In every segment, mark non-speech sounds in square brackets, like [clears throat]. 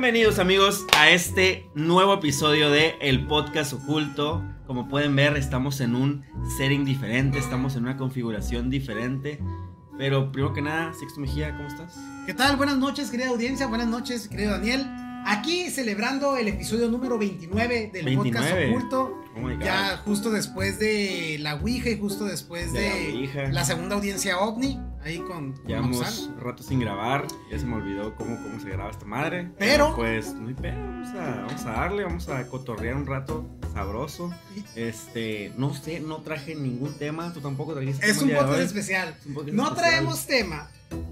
Bienvenidos amigos a este nuevo episodio de El Podcast Oculto. Como pueden ver, estamos en un setting diferente, estamos en una configuración diferente. Pero primero que nada, Sixto Mejía, ¿cómo estás? ¿Qué tal? Buenas noches, querida audiencia. Buenas noches, querido Daniel. Aquí celebrando el episodio número 29 del 29. podcast oculto. Oh my God. Ya justo después de la Ouija y justo después De de, la la segunda audiencia OVNI. Ahí con, con Llevamos un rato sin grabar, ya se me olvidó cómo, cómo se graba esta madre. Pero- Pues, no hay pedo, vamos a, vamos a darle, vamos a cotorrear un rato sabroso. Este, no sé, no traje ningún tema, tú tampoco trajiste Es tema un podcast especial. Es un podcast No especial. traemos tema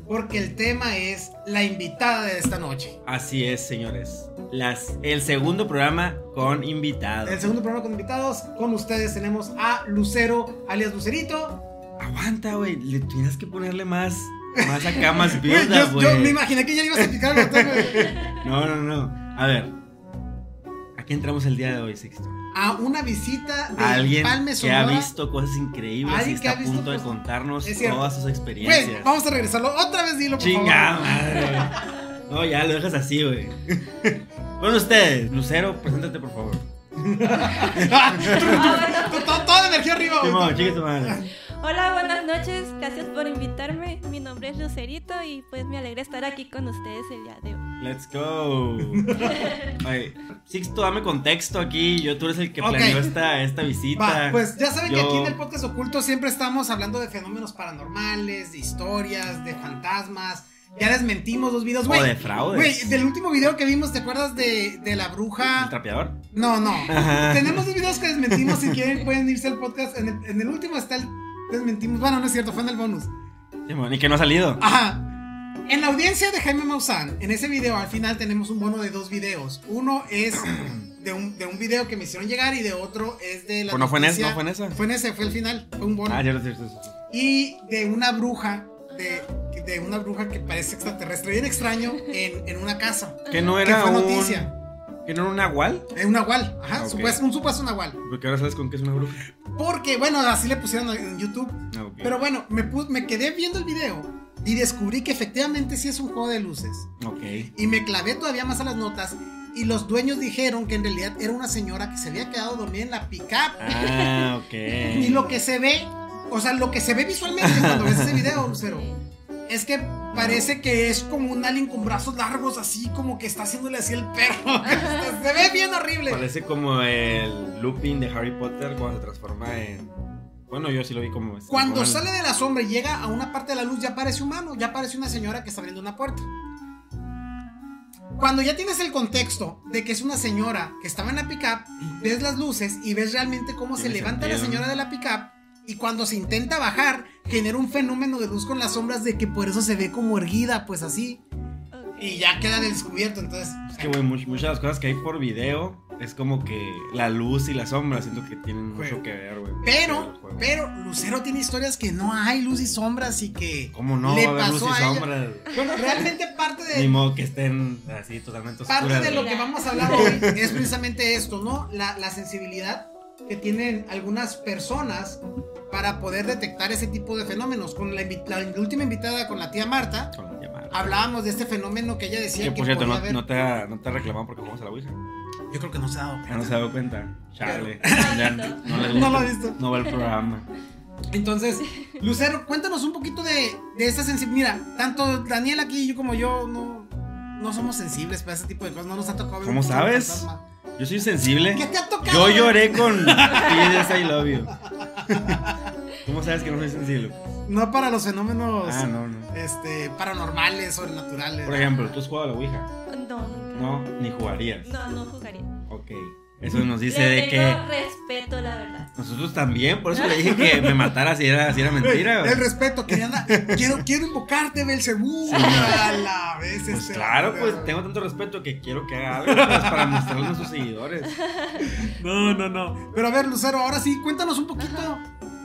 porque el tema es la invitada de esta noche. Así es, señores. Las, el segundo programa con invitados. El segundo programa con invitados. Con ustedes tenemos a Lucero, alias Lucerito. Aguanta, güey. Le tienes que ponerle más, más acá, más Güey, build yo, me güey. imaginé que ya ibas a picar el botón, güey. No, no, no. A ver. ¿A qué entramos el día de hoy, Sixto? A una visita de alguien Palme que ha visto cosas increíbles y está a punto de contarnos todas sus experiencias. Güey, vamos a regresarlo. Otra vez dilo, por Chinga madre. No, ya lo dejas así, güey. Bueno, ustedes, Lucero, preséntate, por favor. Toda energía arriba, güey. Simón, chica tu madre. Hola, buenas noches. Gracias por invitarme. Mi nombre es Lucerito y pues me alegra estar aquí con ustedes el día de hoy. Let's go. [laughs] Oye, Sixto, dame contexto aquí. Yo, tú eres el que planeó esta, esta visita. Va, pues ya saben que aquí en el podcast oculto siempre estamos hablando de fenómenos paranormales, de historias, de fantasmas. Ya desmentimos dos videos, güey. O de fraudes. Güey, del último video que vimos, ¿te acuerdas de, de la ¿El bruja? trapeador? No, no. Ajá. Tenemos dos videos que desmentimos. Si quieren, pueden irse al podcast. En el, en el último está el desmentimos. Bueno, no es cierto, fue en el bonus. Y que no ha salido. Ajá. En la audiencia de Jaime Maussan, en ese video al final tenemos un bono de dos videos. Uno es [clears throat] de un, de un video que me hicieron llegar y de otro es de la. Pues no fue en ese, no fue en esa. Fue en ese, fue el final. Fue un bono. Ah, cierto, cierto, cierto. Y de una bruja, de, de una bruja que parece extraterrestre, bien extraño, en, en una casa. Que no Que era fue un. noticia. Que no era un nahual. Es un nahual, ajá, Ok. supuesto- un supuesto nahual. Porque ahora sabes con qué es una bruja. Porque, bueno, así le pusieron en YouTube. Ah. Pero bueno, me, me quedé viendo el video y descubrí que efectivamente sí es un juego de luces. Ok. Y me clavé todavía más a las notas. Y los dueños dijeron que en realidad era una señora que se había quedado dormida en la pickup. Ah, ok. [laughs] Y lo que se ve, o sea, lo que se ve visualmente cuando ves ese video, Lucero, es que parece que es como un alien con brazos largos, así como que está haciéndole así el perro. [laughs] se ve bien horrible. Parece como el Lupin de Harry Potter cuando se transforma en. Bueno, yo sí lo vi como. se Cuando sale de la sombra y llega a una parte de la luz, ya parece humano, ya parece una señora que está abriendo una puerta. Cuando ya tienes el contexto de que es una señora que estaba en la pickup, ves las luces y ves realmente cómo se levanta la señora de la pickup y cuando se intenta bajar, genera un fenómeno de luz con las sombras de que por eso se ve como erguida, pues así, y ya queda descubierto. Entonces, en- Es que, güey, much- muchas de las cosas que hay por video es como que la luz y la sombra siento que tienen mucho que ver, güey. pero, pero Lucero tiene historias que no hay luz y sombras y que ¿Cómo no? le haber luz pasó y a sombras. Bueno, realmente parte de, [laughs] Ni modo que estén así totalmente oscuras. Parte de lo que vamos a hablar hoy es precisamente esto, ¿no? La, la sensibilidad que tienen algunas personas para poder detectar ese tipo de fenómenos. Con la, invi- la última invitada, con la tía Marta, Con la llamada. hablábamos de este fenómeno que ella decía Que que, por cierto, podía no, haber- no te ha, no te ha reclamado porque jugamos a la Ouija. Yo creo que no se ha dado Ya no se ha dado cuenta. Chale. No, lo ha [laughs] visto. No ve el programa. Entonces, Lucero, cuéntanos un poquito de, de esta sensibilidad. Mira, tanto Daniel aquí yo como yo no, no somos sensibles para ese tipo de cosas. No nos ha tocado ver ¿Cómo sabes? fantasma. Yo soy sensible. ¿Qué te ha tocado? Yo lloré con I Love You. ¿Cómo sabes que no soy sensible? No para los fenómenos Ah, no, no. este, paranormales, sobrenaturales. Por ejemplo, ¿tú has jugado a la Ouija? No, nunca. No, ni jugarías. No, no jugaría. Ok. Eso nos dice Le de tengo que respeto, la verdad. nosotros también, por eso le dije que me matara si era, si era mentira. güey. El respeto, quería andar- quiero, quiero invocarte, Belcebú. A la vez, Pues este, claro, pues tengo tanto respeto que quiero que haga algo pues, para mostrarle a nuestros seguidores. [laughs] No, no, no. Pero a ver, Lucero, ahora sí, cuéntanos un poquito.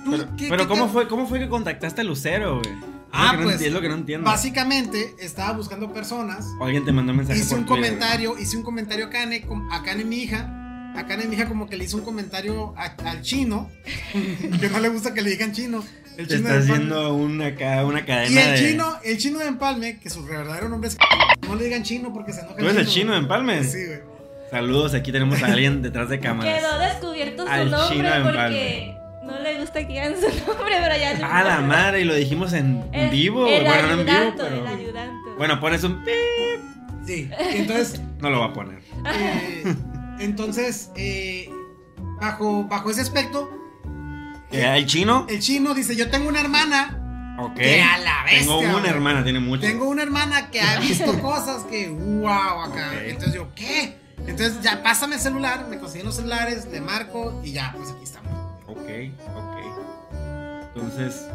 ¿Tú Pero, qué- pero qué ¿cómo te- fue, ¿cómo fue que contactaste a Lucero, güey? Ah, lo que no pues, es lo que no entiendo. Básicamente, estaba buscando personas. O alguien te mandó un mensaje Hice por un Twitter, comentario, hice un comentario a Kane, a Kane, mi hija. A Kane, mi hija, como que le hizo un comentario a- al chino. [laughs] que no le gusta que le digan chino. El Te chino está de Empalme. haciendo una, acá, una cadena Y el de... chino, el chino de Empalme, que su verdadero nombre es. [laughs] No le digan chino porque se enoja. ¿Tú eres el chino de Empalme? Sí, güey. Saludos, aquí tenemos a alguien detrás de [laughs] cámaras. Quedó descubierto su Al chino nombre de porque no le gusta que digan su nombre, pero ya Ah, la madre, y lo dijimos en El- vivo. El bueno, no en vivo, ayudante, pero... el ayudante. Bueno, pones un... pip, Sí. Entonces, No lo va a poner. eh, entonces, eh, bajo, bajo ese aspecto, Eh, ¿El chino? el chino dice: Yo tengo una hermana. Ok. Que a la bestia, Tengo una güey. hermana, tiene mucho. Tengo una hermana que ha visto [laughs] cosas que, wow, acá. Entonces yo, ¿qué? Entonces ya pásame el celular, me consiguen los celulares, le marco y ya, pues aquí estamos. Ok, ok. Entonces.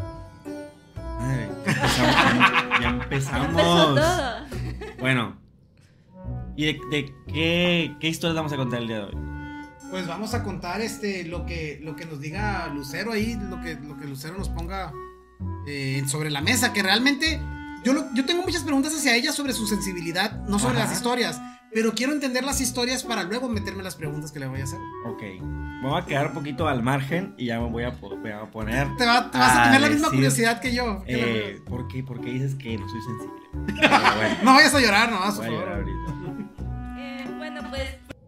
Madre, ya empezamos. ya [laughs] Ya empezamos. empezó todo. Bueno. ¿Y de, de qué, qué historias vamos a contar el día de hoy? Pues vamos a contar este lo que, lo que nos diga Lucero ahí, lo que, lo que Lucero nos ponga eh, sobre la mesa, que realmente yo, lo- yo tengo muchas preguntas hacia ella sobre su sensibilidad, no sobre Ajá. las historias, pero quiero entender las historias para luego meterme las preguntas que le voy a hacer. Ok. Me voy a quedar un poquito al margen y ya me voy a, voy a poner. Te, va- te vas a tener la misma decir, curiosidad que yo. que Eh, ¿por, qué, ¿Por qué dices que no soy sensible? [laughs] Bueno, No vayas a llorar, no, voy a llorar ahorita.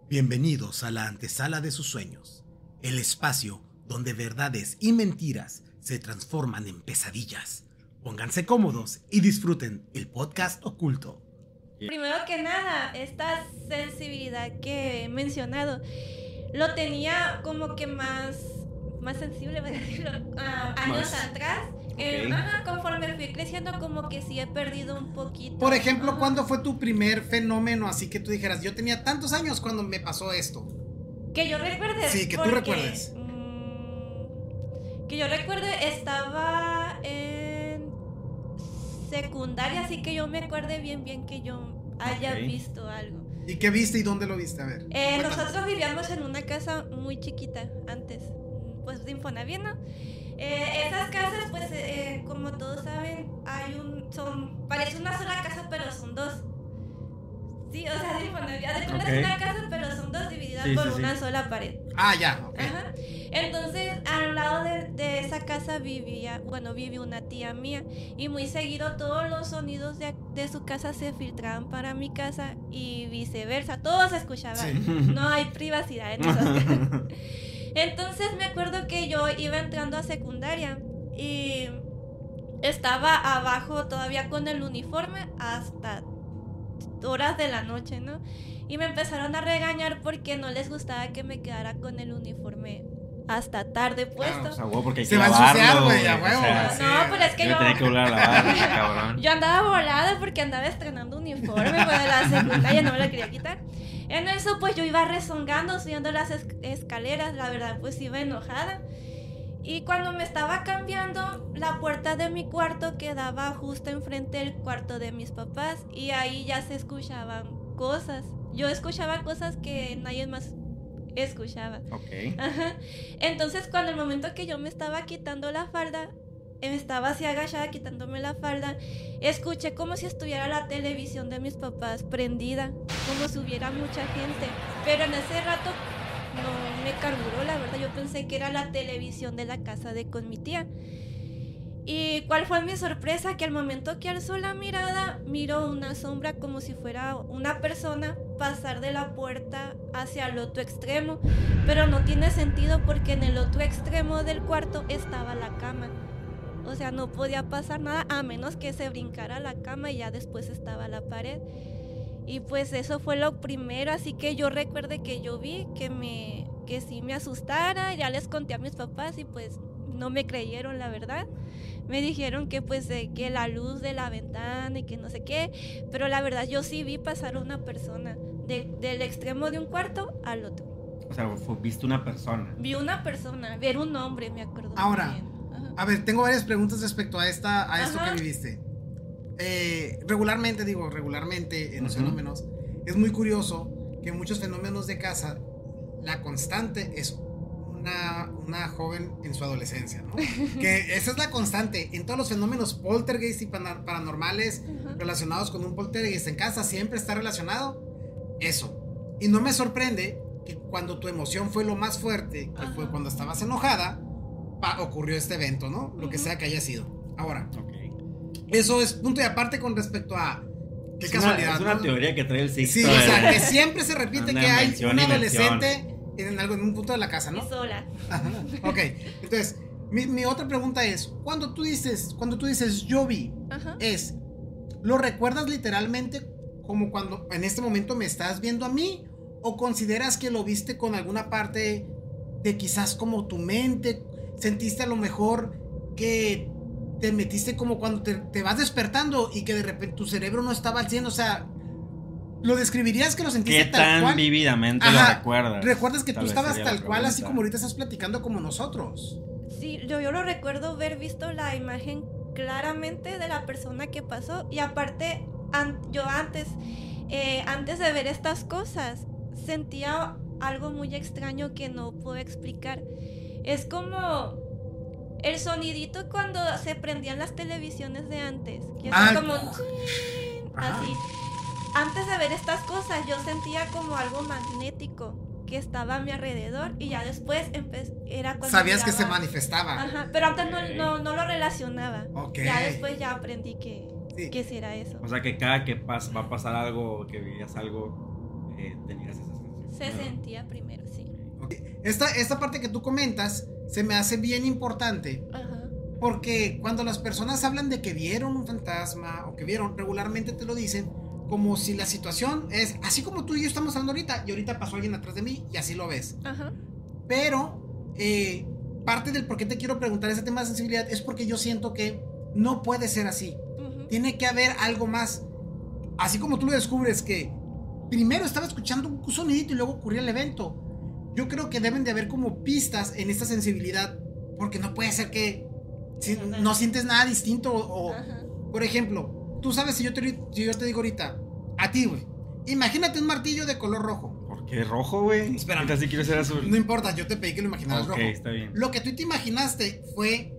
Bienvenidos a la antesala de sus sueños, el espacio donde verdades y mentiras se transforman en pesadillas. Pónganse cómodos y disfruten el podcast oculto. Primero que nada, esta sensibilidad que he mencionado, lo tenía como que más, más sensible, [laughs] voy a decirlo, ah, años Más. atrás. Eh, Ok. ajá, conforme fui creciendo, como que sí he perdido un poquito. Por ejemplo, Ajá. ¿cuándo fue tu primer fenómeno así que tú dijeras, yo tenía tantos años cuando me pasó esto? Que yo recuerde. Sí, que tú porque, recuerdes. mm, que yo recuerde, estaba en secundaria, así que yo me acuerde bien, bien que yo haya Ok. visto algo. ¿Y qué viste y dónde lo viste? A ver. Eh, nosotros vivíamos en una casa muy chiquita antes, pues de Infonavit, ¿no? Eh, esas casas, pues, eh, como todos saben, hay un, son, parece una sola casa, pero son dos. Sí, o sea, [laughs] de Infonavit, haz de cuenta Ok. es una casa, pero son dos divididas Sí, por sí, sí. una sola pared. Ah, ya. Ajá. Entonces, al lado de, de esa casa vivía, bueno, vive una tía mía y muy seguido todos los sonidos de, de su casa se filtraban para mi casa y viceversa, todos se escuchaban. Sí. No hay privacidad en esas [laughs] casas. [laughs] Entonces me acuerdo que yo iba entrando a secundaria y estaba abajo todavía con el uniforme hasta horas de la noche, ¿no? Y me empezaron a regañar porque no les gustaba que me quedara con el uniforme hasta tarde puesto. O sea, huevo, porque hay Se que va a ensuciar, güey, a o huevo, sea, sí. no, pero es que yo yo, tenía que volver a lavar, [laughs] cabrón. yo andaba volada porque andaba estrenando uniforme pues, de la secundaria, no me la quería quitar. En eso, pues yo iba rezongando, subiendo las es- escaleras, la verdad, pues iba enojada. Y cuando me estaba cambiando, la puerta de mi cuarto quedaba justo enfrente del cuarto de mis papás y ahí ya se escuchaban cosas. Yo escuchaba cosas que nadie más escuchaba. Ok. Ajá. Entonces, cuando el momento que yo me estaba quitando la falda, eh, estaba así agachada quitándome la falda, escuché como si estuviera la televisión de mis papás prendida, como si hubiera mucha gente. Pero en ese rato no me carburó, la verdad, yo pensé que era la televisión de la casa de con mi tía. ¿Y cuál fue mi sorpresa? Que al momento que alzó la mirada, miró una sombra como si fuera una persona pasar de la puerta hacia el otro extremo. Pero no tiene sentido porque en el otro extremo del cuarto estaba la cama. O sea, no podía pasar nada a menos que se brincara la cama y ya después estaba la pared. Y pues eso fue lo primero, así que yo recuerde que yo vi que me que sí me asustara, ya les conté a mis papás y pues no me creyeron la verdad. Me dijeron que pues eh, que la luz de la ventana y que no sé qué, pero la verdad yo sí vi pasar a una persona de- del extremo de un cuarto al otro. O sea, fue- viste una persona. Vi una persona, ver un hombre, me acuerdo. Ahora, bien. A ver, tengo varias preguntas respecto a esta, a esto Ajá. que viviste. Eh, regularmente, digo, regularmente en los Ujú. fenómenos, es muy curioso que muchos fenómenos de casa, la constante es una, una joven en su adolescencia, ¿no? [laughs] que esa es la constante. En todos los fenómenos poltergeist y paranormales Ajá. relacionados con un poltergeist en casa, siempre está relacionado eso. Y no me sorprende que cuando tu emoción fue lo más fuerte, que Ajá. fue cuando estabas enojada, ocurrió este evento, ¿no? Lo que sea que haya sido. Ahora, Ok. eso es punto y aparte con respecto a qué Es casualidad. Una, es una ¿no? teoría que trae el Sixto. Sí, o sea, que siempre se repite que hay un y adolescente en algo en un punto de la casa, Y ¿no? sola. Ajá. Ok, entonces, mi, mi otra pregunta es, cuando tú dices, cuando tú dices yo vi, Ajá. es, ¿lo recuerdas literalmente como cuando en este momento me estás viendo a mí? ¿O consideras que lo viste con alguna parte de quizás como tu mente? ¿Sentiste a lo mejor que te metiste como cuando te, te vas despertando y que de repente tu cerebro no estaba al 100? O sea, ¿lo describirías que lo sentiste ¿Qué tal tan cual? vívidamente Ajá. lo recuerdas? ¿Recuerdas que Tal tú estabas tal cual, así como ahorita estás platicando como nosotros? Sí, yo, yo lo recuerdo ver visto la imagen claramente de la persona que pasó y aparte an- yo antes eh, antes de ver estas cosas sentía algo muy extraño que no puedo explicar es como el sonidito cuando se prendían las televisiones de antes que Ah, como un Ajá. así antes de ver estas cosas yo sentía como algo magnético que estaba a mi alrededor y ya después era cuando Sabías que se miraba- manifestaba. Ajá, pero antes no, Ok. no, no lo relacionaba. Ok. Ya después ya aprendí que, Sí. que sí era eso. O sea, que cada que pas- va a pasar algo, que veías algo, eh, tenías esa sensación. Se sentía primero. Esta, esta parte que tú comentas se me hace bien importante Ajá. porque cuando las personas hablan de que vieron un fantasma o que vieron, regularmente te lo dicen como si la situación es así como tú y yo estamos hablando ahorita y ahorita pasó alguien atrás de mí y así lo ves. Ajá. Pero eh, parte del por qué te quiero preguntar ese tema de sensibilidad es porque yo siento que no puede ser así. Tiene que haber algo más. Así como tú lo descubres que primero estaba escuchando un sonidito y luego ocurrió el evento. Yo creo que deben de haber como pistas en esta sensibilidad. Porque no puede ser que si no sientes nada distinto. O, por ejemplo, tú sabes si yo te, si yo te digo ahorita, a ti, güey. Imagínate un martillo de color rojo. ¿Por qué rojo, güey? Ahorita sí quiero ser azul. No importa, yo te pedí que lo imaginaras ok, rojo. está bien. Lo que tú te imaginaste fue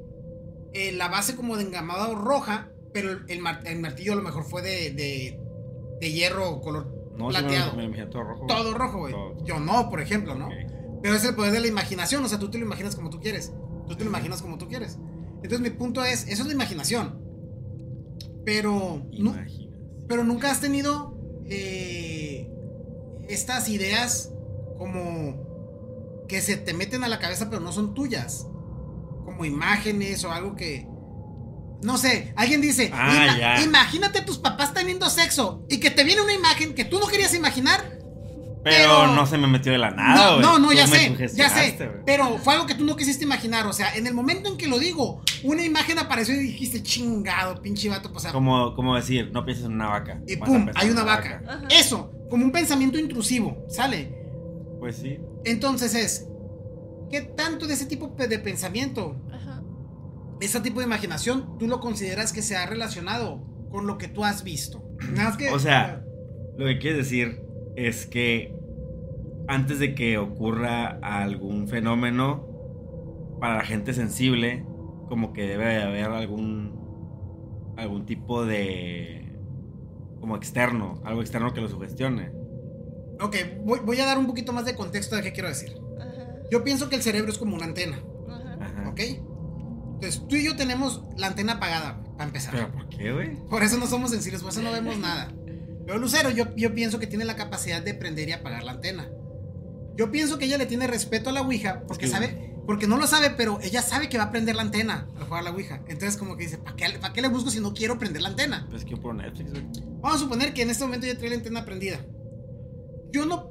eh, la base como de engamado roja, pero el, el mar- el martillo a lo mejor fue de, de, de hierro color No, me, plateado. me todo rojo. Todo rojo, güey. Yo no, por ejemplo, ¿no? Pero es el poder de la imaginación, o sea, tú te lo imaginas como tú quieres. Tú te lo imaginas como tú quieres. Entonces mi punto es, eso es la imaginación. Pero, nu- pero nunca has tenido eh, estas ideas como que se te meten a la cabeza pero no son tuyas. Como imágenes o algo que... No sé, alguien dice, Ah, "Ima- ya. imagínate a tus papás teniendo sexo y que te viene una imagen que tú no querías imaginar. Pero, pero- no se me metió de la nada, no, güey. no, no, ya sé, ya sé. Pero fue algo que tú no quisiste imaginar. O sea, en el momento en que lo digo, una imagen apareció y dijiste, chingado, pinche vato. O sea, Como, como decir, no pienses en una vaca. y pum, hay una vaca. Ajá. Eso, como un pensamiento intrusivo, ¿sale? Pues sí. Entonces es, ¿qué tanto de ese tipo de pensamiento. Ese tipo de imaginación, tú lo consideras que se ha relacionado con lo que tú has visto? [clears throat] Nada más que, O sea, Lo que quieres decir es que antes de que ocurra algún fenómeno, para la gente sensible, como que debe de haber algún algún tipo de como externo, algo externo que lo sugestione. ok, voy, voy a dar un poquito más de contexto de qué quiero decir. Ajá. Yo pienso que el cerebro es como una antena. Ajá. Ajá. ¿Ok? Entonces, tú y yo tenemos la antena apagada, güey, para empezar. Pero ¿por qué, güey? Por eso no somos sensibles, por eso no vemos nada. Pero Lucero, yo, yo pienso que tiene la capacidad de prender y apagar la antena. Yo pienso que ella le tiene respeto a la Ouija, porque Sí. sabe, porque no lo sabe, pero ella sabe que va a prender la antena al jugar a la Ouija. Entonces, como que dice, ¿para qué, ¿para qué le busco si no quiero prender la antena? Pues que por Netflix, güey. Vamos a suponer que en este momento ya trae la antena prendida. Yo no.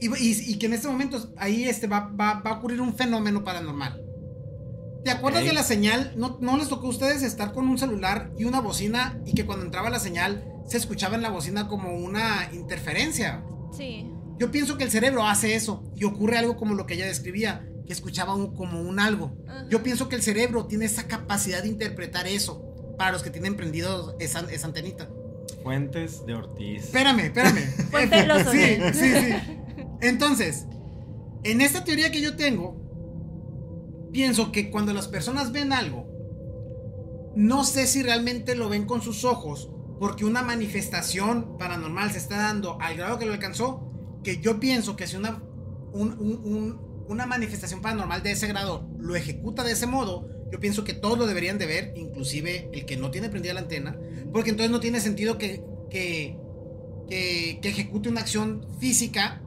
Y, y- y que en este momento ahí este, va, va- va a ocurrir un fenómeno paranormal. ¿Te acuerdas Ok. de la señal? ¿No, ¿No les tocó a ustedes estar con un celular y una bocina y que cuando entraba la señal se escuchaba en la bocina como una interferencia? Sí. Yo pienso que el cerebro hace eso y ocurre algo como lo que ella describía, que escuchaba un- como un algo. Ajá. Yo pienso que el cerebro tiene esa capacidad de interpretar eso para los que tienen prendido esa, esa antenita. Fuentes de Ortiz. Espérame, espérame. [laughs] Fuente de los sí, sí, sí. Entonces, en esta teoría que yo tengo, pienso que cuando las personas ven algo, no sé si realmente lo ven con sus ojos, porque una manifestación paranormal se está dando al grado que lo alcanzó, que yo pienso que si una, un- un- un- una manifestación paranormal de ese grado lo ejecuta de ese modo, yo pienso que todos lo deberían de ver, inclusive el que no tiene prendida la antena, porque entonces no tiene sentido que, que, que, que ejecute una acción física.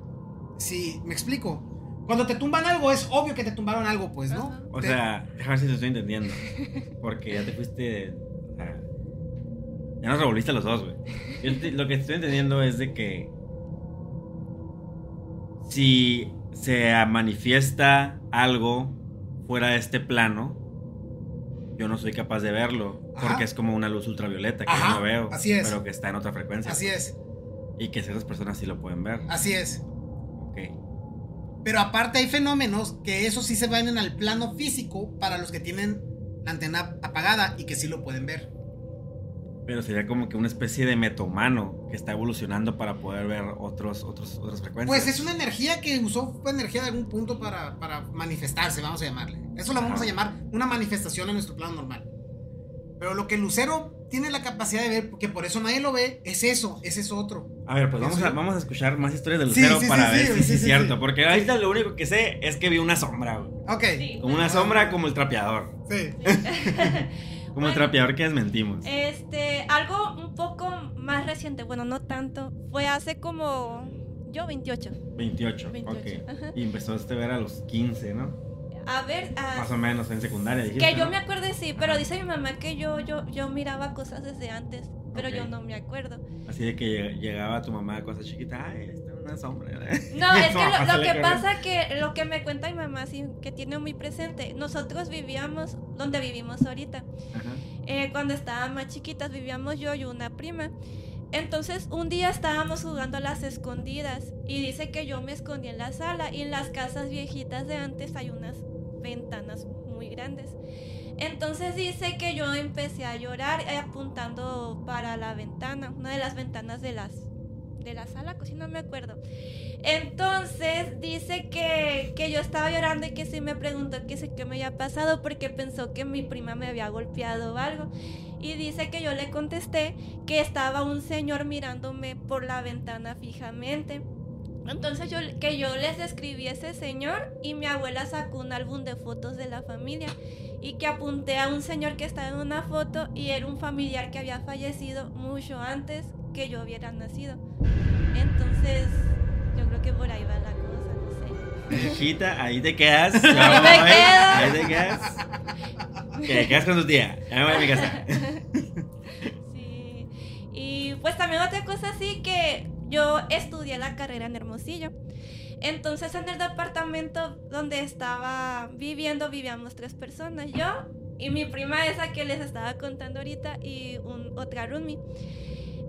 Si me explico. Cuando te tumban algo, es obvio que te tumbaron algo, pues, ¿no? Ajá. O Te- sea, déjame ver si te estoy entendiendo. Porque ya te fuiste. o sea, ya nos revolviste los dos, güey. Yo te- lo que estoy entendiendo es de que. Si se manifiesta algo fuera de este plano, yo no soy capaz de verlo. Ajá. Porque es como una luz ultravioleta que Ajá, yo no veo. así es. Pero que está en otra frecuencia. así es, Y que ciertas personas sí lo pueden ver. así es. Ok. Pero aparte hay fenómenos que eso sí se van al plano físico para los que tienen la antena apagada y que sí lo pueden ver. Pero sería como que una especie de metomano que está evolucionando para poder ver otros, otros, otras frecuencias. Pues es una energía que usó fue energía de algún punto para, para manifestarse, vamos a llamarle. Eso lo vamos Ajá. a llamar una manifestación en nuestro plano normal. Pero lo que lucero tiene la capacidad de ver, porque por eso nadie lo ve, es eso, ese es otro. A ver, pues vamos a, vamos a escuchar más historias de Lucero sí, para sí, ver sí, si sí, es cierto. sí. Porque ahorita lo único que sé es que vi una sombra, güey. Ok, Sí. Como una sombra como el trapeador. sí. [laughs] Como el trapeador que desmentimos. Este, algo un poco más reciente, bueno, no tanto, fue hace como yo 28. 28, 28, ok. ajá. Y empezó a ver a los 15, ¿no? A ver, a- Más o menos en secundaria, dijiste, que yo ¿no? me acuerde sí, pero Ajá. dice mi mamá que yo yo yo miraba cosas desde antes, pero yo no me acuerdo. Así de que lleg- llegaba tu mamá, cosa chiquita, ay, está una sombra. [laughs] No, es que lo, que pasa que lo que me cuenta mi mamá sí que tiene muy presente, nosotros vivíamos donde vivimos ahorita. Ajá. Eh, cuando estábamos más chiquitas vivíamos yo y una prima. Entonces un día estábamos jugando a las escondidas y dice que yo me escondí en la sala y en las casas viejitas de antes hay unas ventanas muy grandes. Entonces dice que yo empecé a llorar eh, apuntando para la ventana, una de las ventanas de las de la sala, si no me acuerdo. Entonces dice que, que yo estaba llorando y que sí me preguntó que sí que me había pasado porque pensó que mi prima me había golpeado o algo. Y dice que yo le contesté que estaba un señor mirándome por la ventana fijamente. Entonces yo que yo les describí a ese señor y mi abuela sacó un álbum de fotos de la familia y que apunté a un señor que estaba en una foto y era un familiar que había fallecido mucho antes que yo hubiera nacido. Entonces, yo creo que por ahí va la cosa, no sé. Hijita, ahí te quedas. [laughs] me ahí, quedo. ahí te quedas. Que te quedas con tu tía. Ya me voy a mi casa. [laughs] Sí. Y pues también otra cosa sí que yo estudié la carrera en Hermosillo. Entonces en el departamento donde estaba viviendo vivíamos tres personas, yo y mi prima esa que les estaba contando ahorita y un, otra roomie.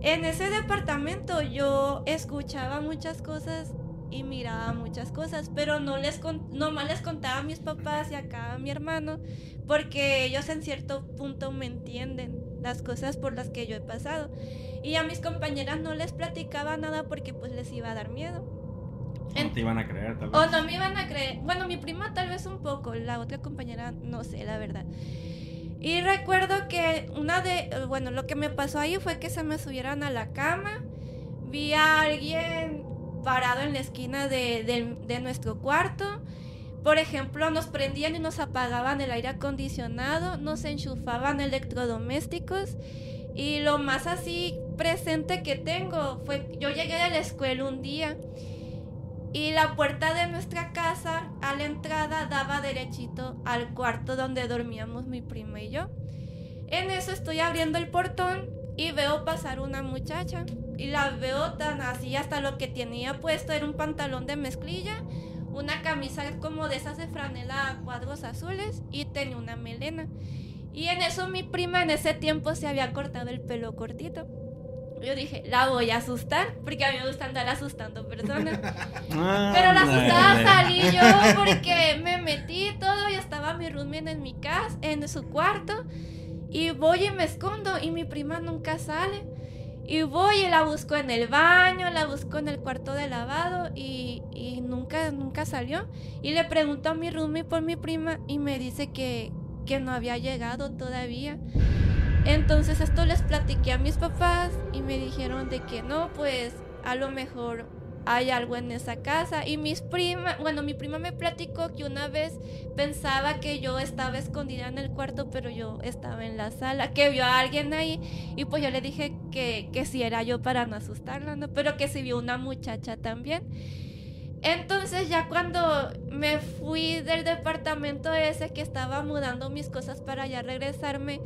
En ese departamento yo escuchaba muchas cosas y miraba muchas cosas, pero no les nomás les contaba a mis papás y acá a mi hermano, porque ellos en cierto punto me entienden las cosas por las que yo he pasado. Y a mis compañeras no les platicaba nada porque pues les iba a dar miedo. No te iban a creer, tal vez. O no me iban a creer. Bueno, mi prima tal vez un poco, la otra compañera no sé, la verdad. Y recuerdo que una de, bueno, lo que me pasó ahí fue que se me subieron a la cama, vi a alguien parado en la esquina de, de- de nuestro cuarto. Por ejemplo, nos prendían y nos apagaban el aire acondicionado, nos enchufaban electrodomésticos. Y lo más así presente que tengo fue, yo llegué de la escuela un día y la puerta de nuestra casa a la entrada daba derechito al cuarto donde dormíamos mi prima y yo. En eso estoy abriendo el portón y veo pasar una muchacha y la veo tan así hasta lo que tenía puesto era un pantalón de mezclilla, una camisa como de esas de franela a cuadros azules y tenía una melena. Y en eso mi prima en ese tiempo se había cortado el pelo cortito. Yo dije, la voy a asustar, porque a mí me gusta andar asustando personas. [laughs] Pero la asustada salí yo porque me metí todo y estaba mi roomie en mi casa, en su cuarto. Y voy y me escondo y mi prima nunca sale. Y voy y la busco en el baño, la busco en el cuarto de lavado y, y nunca, nunca salió. Y le pregunto a mi roomie por mi prima y me dice que, que no había llegado todavía. Entonces esto les platiqué a mis papás y me dijeron de que no, pues a lo mejor hay algo en esa casa. Y mis primas, bueno, mi prima me platicó que una vez pensaba que yo estaba escondida en el cuarto, pero yo estaba en la sala, que vio a alguien ahí. Y pues yo le dije que, que si era yo para no asustarla, ¿no? Pero que si vio una muchacha también. Entonces ya cuando me fui del departamento ese que estaba mudando mis cosas para ya regresarme,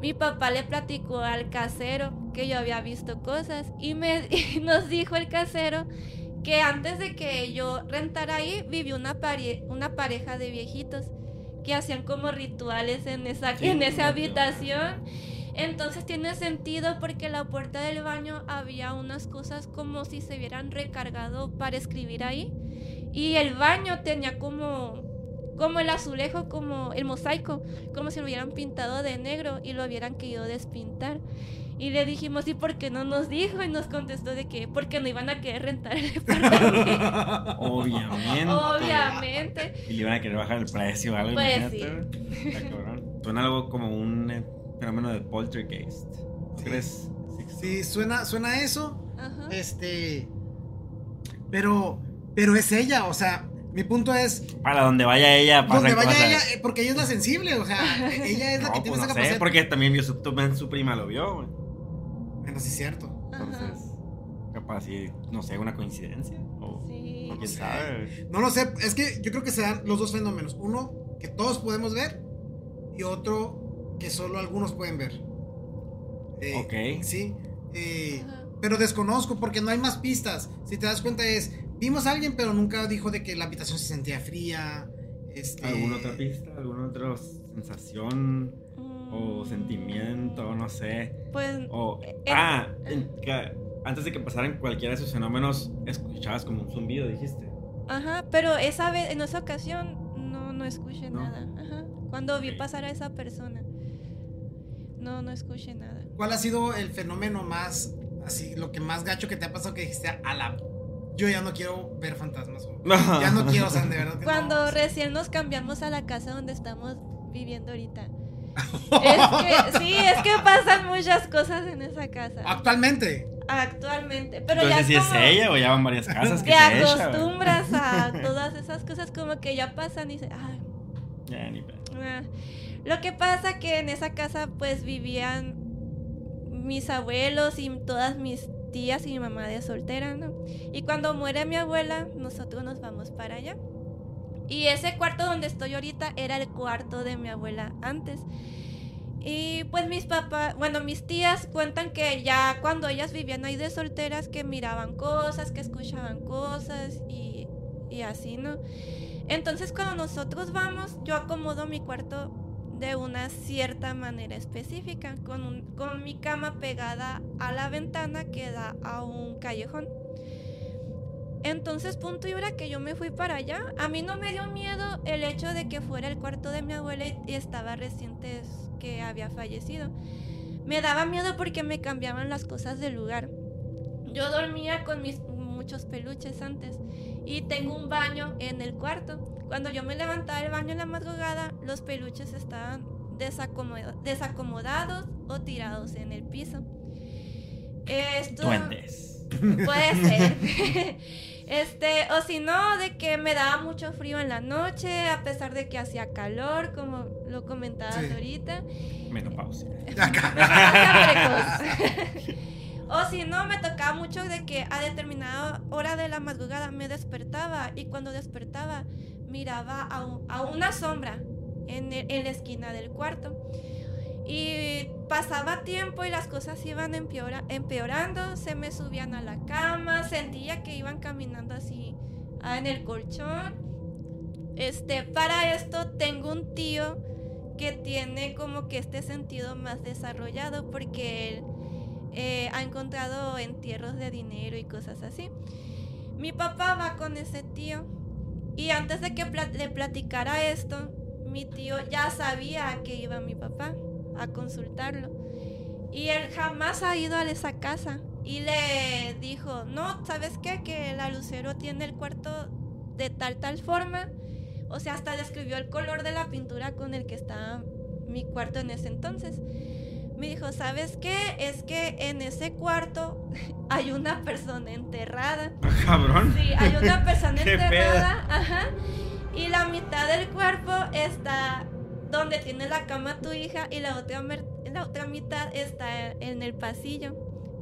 mi papá le platicó al casero que yo había visto cosas y, me, [laughs] y nos dijo el casero que antes de que yo rentara ahí vivió una, una pareja de viejitos que hacían como rituales en esa, en esa habitación. Entonces tiene sentido porque la puerta del baño había unas cosas como si se hubieran recargado para escribir ahí. Y el baño tenía como, como el azulejo, como el mosaico, como si lo hubieran pintado de negro y lo hubieran querido despintar. Y le dijimos, ¿y por qué no nos dijo? Y nos contestó de que porque no iban a querer rentar el departamento. [laughs] Obviamente. Obviamente. Y le iban a querer bajar el precio o algo. Pues [laughs] cabrón. Suena algo como un eh, fenómeno de poltergeist. Sí. ¿Crees? Sí, suena, suena a eso. Ajá. Este. Pero. Pero es ella, o sea, mi punto es. Para donde vaya ella, pasan Donde vaya cosas. ella, eh, porque ella es la sensible, o sea, [laughs] ella es la No, que pues tiene no esa sé, capacidad. porque también vio su, también su prima lo vio, güey. Bueno, sí es cierto. Ajá. Entonces, capaz si, no sé, una coincidencia. O, Sí. o quién sé. sabe. No lo sé, es que yo creo que se dan los dos fenómenos. Uno que todos podemos ver y otro que solo algunos pueden ver. Eh, Ok. Sí. eh, Ajá. pero desconozco porque no hay más pistas. Si te das cuenta es, vimos a alguien pero nunca dijo de que la habitación se sentía fría. Este, ¿Alguna otra pista? ¿Alguna otra sensación? O Mm, sentimiento, no sé. Pues O. Eh, ah, en que- antes de que pasaran cualquiera de esos fenómenos, escuchabas como un zumbido, dijiste. Ajá, pero esa vez, en esa ocasión, no, no escuché ¿No? nada. Ajá. Cuando vi pasar a esa persona. No, no escuché nada. ¿Cuál ha sido el fenómeno más, así, lo que más gacho que te ha pasado que dijiste a la... Yo ya no quiero ver fantasmas. o ya no quiero, o sea, de verdad que Cuando no. recién nos cambiamos a la casa donde estamos viviendo ahorita. [laughs] es que, sí, es que pasan muchas cosas en esa casa. Actualmente. Actualmente. Pero Entonces, ya si es como ella o ya van varias casas que te se acostumbras a [laughs] todas esas cosas como que ya pasan y dices, ay, Ya, ni. Ah, Lo que pasa que en esa casa pues vivían mis abuelos y todas mis tías y mi mamá de soltera, ¿no? Y cuando muere mi abuela, nosotros nos vamos para allá. Y ese cuarto donde estoy ahorita era el cuarto de mi abuela antes. Y pues mis papás, bueno, mis tías cuentan que ya cuando ellas vivían ahí de solteras, que miraban cosas, que escuchaban cosas y, y así, ¿no? Entonces cuando nosotros vamos, yo acomodo mi cuarto de una cierta manera específica, con, con mi cama pegada a la ventana que da a un callejón. Entonces, punto y hora que yo me fui para allá, a mí no me dio miedo el hecho de que fuera el cuarto de mi abuela y- y estaba reciente que había fallecido. Me daba miedo porque me cambiaban las cosas del lugar. Yo dormía con mis muchos peluches antes y tengo un baño en el cuarto. Cuando yo me levantaba del baño en la madrugada, los peluches estaban desacomoda- desacomodados o tirados en el piso. Esto Duendes. puede ser. [laughs] Este, o si no, de que me daba mucho frío en la noche, a pesar de que hacía calor, como lo comentabas Sí. ahorita. Menopausia. [laughs] [laughs] o si no, me tocaba mucho de que a determinada hora de la madrugada me despertaba y cuando despertaba miraba a, un- a una sombra en, el- en la esquina del cuarto. Y pasaba tiempo y las cosas iban empeora- empeorando, se me subían a la cama, sentía que iban caminando así ah, en el colchón. Este, para esto tengo un tío que tiene como que este sentido más desarrollado porque él eh, ha encontrado entierros de dinero y cosas así. Mi papá va con ese tío y antes de que le platicara esto, mi tío ya sabía que iba mi papá a consultarlo. Y él jamás ha ido a esa casa. Y le dijo, no, ¿sabes qué? Que la Lucero tiene el cuarto de tal, tal forma. O sea, hasta describió el color de la pintura con el que estaba mi cuarto en ese entonces. Me dijo, ¿sabes qué? Es que en ese cuarto [laughs] hay una persona enterrada. Ah, Cabrón. Sí, hay una [laughs] persona enterrada. Ajá. Y la mitad del cuerpo está donde tiene la cama tu hija y la otra, mer- la otra mitad está en el pasillo.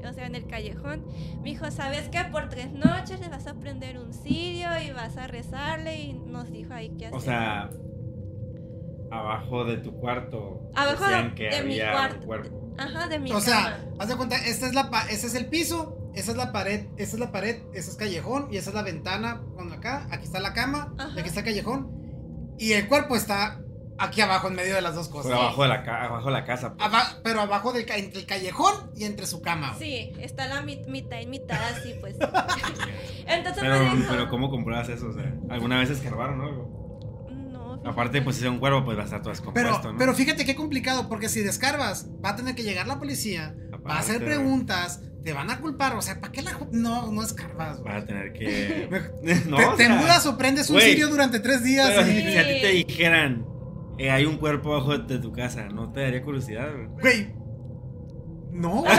O sea, en el callejón. Me dijo, ¿sabes qué? Por tres noches le vas a prender un cirio y vas a rezarle y nos dijo ahí qué hacer. O sea, abajo de tu cuarto. Abajo decían que de mi había cuarto. un cuerpo. Ajá, de mi O sea, cama. haz de cuenta, esta es la pa- este es el piso, esa es la pared, esta es la pared, esa es callejón y esa es la ventana con acá, aquí está la cama, y Ajá. aquí está el callejón y el cuerpo está aquí abajo en medio de las dos cosas. abajo de la, ca- abajo de la casa. pues. Aba- pero abajo del ca- entre el callejón y entre su cama. Sí, está la mi- mitad y mitad así, pues. [laughs] Entonces Pero, me dijo... pero ¿cómo compruebas eso? O sea, ¿alguna vez escarbaron o algo? No. Aparte, pues si es un cuervo, pues va a estar todo Pero, descompuesto, ¿no? pero fíjate qué complicado, porque si descarbas, va a tener que llegar la policía, va a hacer preguntas, te van a culpar, o sea, ¿para qué la... No, no escarbas, güey. Vas a tener que... [laughs] [laughs] No, te, o te sea, mudas o prendes un güey, cirio durante tres días. Pero y- si, a ti te dijeran, eh, hay un cuerpo abajo de tu casa, ¿no te daría curiosidad? güey? Güey. No. La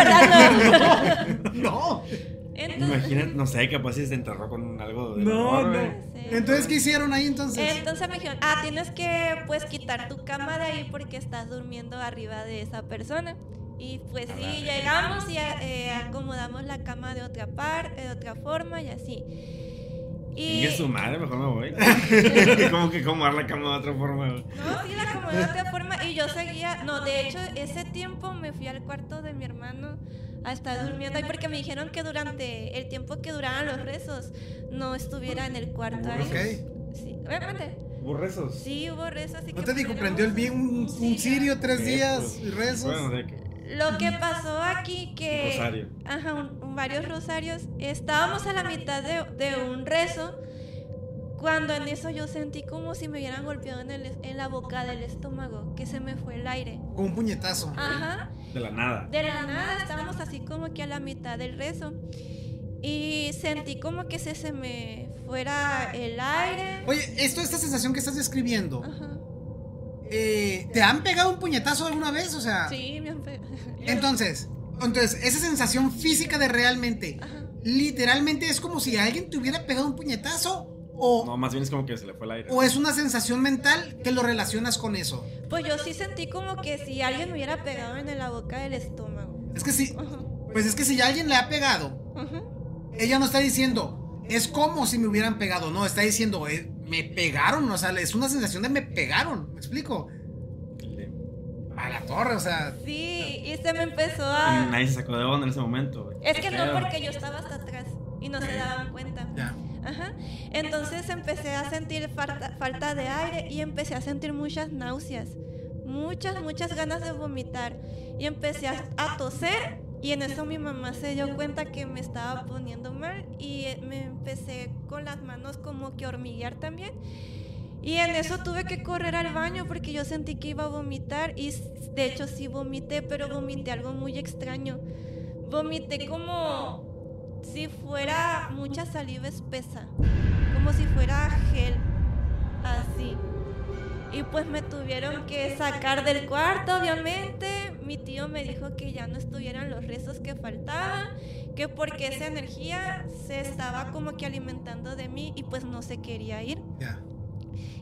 verdad, no. [laughs] Entonces, Imagínate, no sé, capaz si se enterró con algo de No, no. sí. Entonces, ¿qué hicieron ahí entonces? Entonces me dijeron, ah, tienes que pues quitar tu cama de ahí porque estás durmiendo arriba de esa persona. Y pues sí, llegamos y eh, acomodamos la cama de otra parte, de otra forma y así. Y Chingue su madre, mejor me voy. [laughs] como que acomodar la cama de otra forma, no, sí la acomodé de otra forma y yo seguía, no, de hecho ese tiempo me fui al cuarto de mi hermano a estar durmiendo ahí porque me dijeron que durante el tiempo que duraran los rezos no estuviera en el cuarto ahí. Ok. Sí, obviamente. ¿Burresos? Sí, hubo rezos. y ¿No que te dijo, prendió el vi- un, un Sí. cirio tres Sí, días pues, y rezos? Bueno, de que... Lo que pasó aquí que... Rosario. Ajá, un- un- varios rosarios. Estábamos a la mitad de, de un rezo cuando en eso yo sentí como si me hubieran golpeado en, el, en la boca del estómago, que se me fue el aire. Con un puñetazo. Ajá, De la nada. de la nada estábamos así como que a la mitad del rezo. Y sentí como que se, se me fuera el aire. Oye, esto, esta sensación que estás describiendo, Ajá. eh, ¿te han pegado un puñetazo alguna vez? O sea, Sí, me han pe- [laughs] entonces, entonces, esa sensación física de realmente, Ajá. literalmente es como si alguien te hubiera pegado un puñetazo o, No, más bien es como que se le fue el aire. o es una sensación mental que lo relacionas con eso. Pues yo sí sentí como que si alguien me hubiera pegado en la boca del estómago. Es que si, Ajá. pues es que si alguien le ha pegado, Ajá. ella no está diciendo, es como si me hubieran pegado, no, está diciendo, eh, me pegaron, o sea, es una sensación de me pegaron, ¿me explico? A la torre, o sea, Sí, y se me empezó Y a... nadie se sacó de onda en ese momento. Es que no, porque yo estaba hasta atrás y no se daban cuenta. ya. Ajá. Entonces empecé a sentir falta, falta de aire y empecé a sentir muchas náuseas, muchas, muchas ganas de vomitar. Y empecé a, a toser y en eso mi mamá se dio cuenta que me estaba poniendo mal y eh, me empecé con las manos como que hormiguear también. Y en eso tuve que correr al baño porque yo sentí que iba a vomitar y de hecho sí vomité, pero vomité algo muy extraño. Vomité como si fuera mucha saliva espesa, como si fuera gel, así. Y pues me tuvieron que sacar del cuarto, obviamente. Mi tío me dijo que ya no estuvieran los rezos que faltaban, que porque esa energía se estaba como que alimentando de mí y pues no se quería ir. Ya.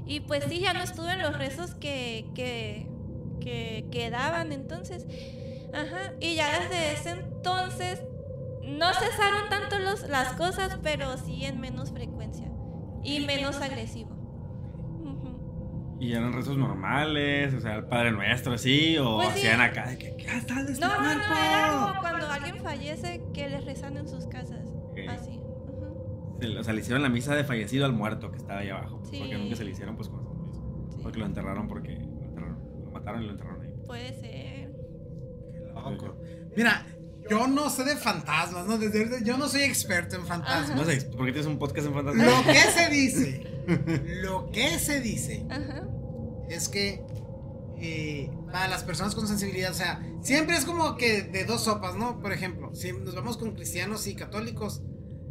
Y pues sí, ya no estuve en los rezos que, que, que quedaban entonces. Ajá. Y ya desde ese entonces no cesaron tanto los, las cosas, pero sí en menos frecuencia y menos agresivo. Y eran rezos normales, o sea, el Padre Nuestro, así, o Pues sí. hacían acá de que, ¿qué este No, no, no, era como cuando alguien fallece que les rezan en sus casas. Ok. Así. O sea, le hicieron la misa de fallecido al muerto que estaba ahí abajo. Sí. Porque nunca se le hicieron, pues, con Sí. Porque lo enterraron porque lo, enterraron, lo mataron y lo enterraron ahí. Puede ser. Loco. Mira, yo no sé de fantasmas, ¿no? Desde yo no soy experto en fantasmas. No sé, ¿por qué tienes un podcast en fantasma? Lo que [laughs] se dice, lo que se dice Ajá. es que eh, para las personas con sensibilidad, o sea, siempre es como que de dos sopas, ¿no? Por ejemplo, si nos vamos con cristianos y católicos,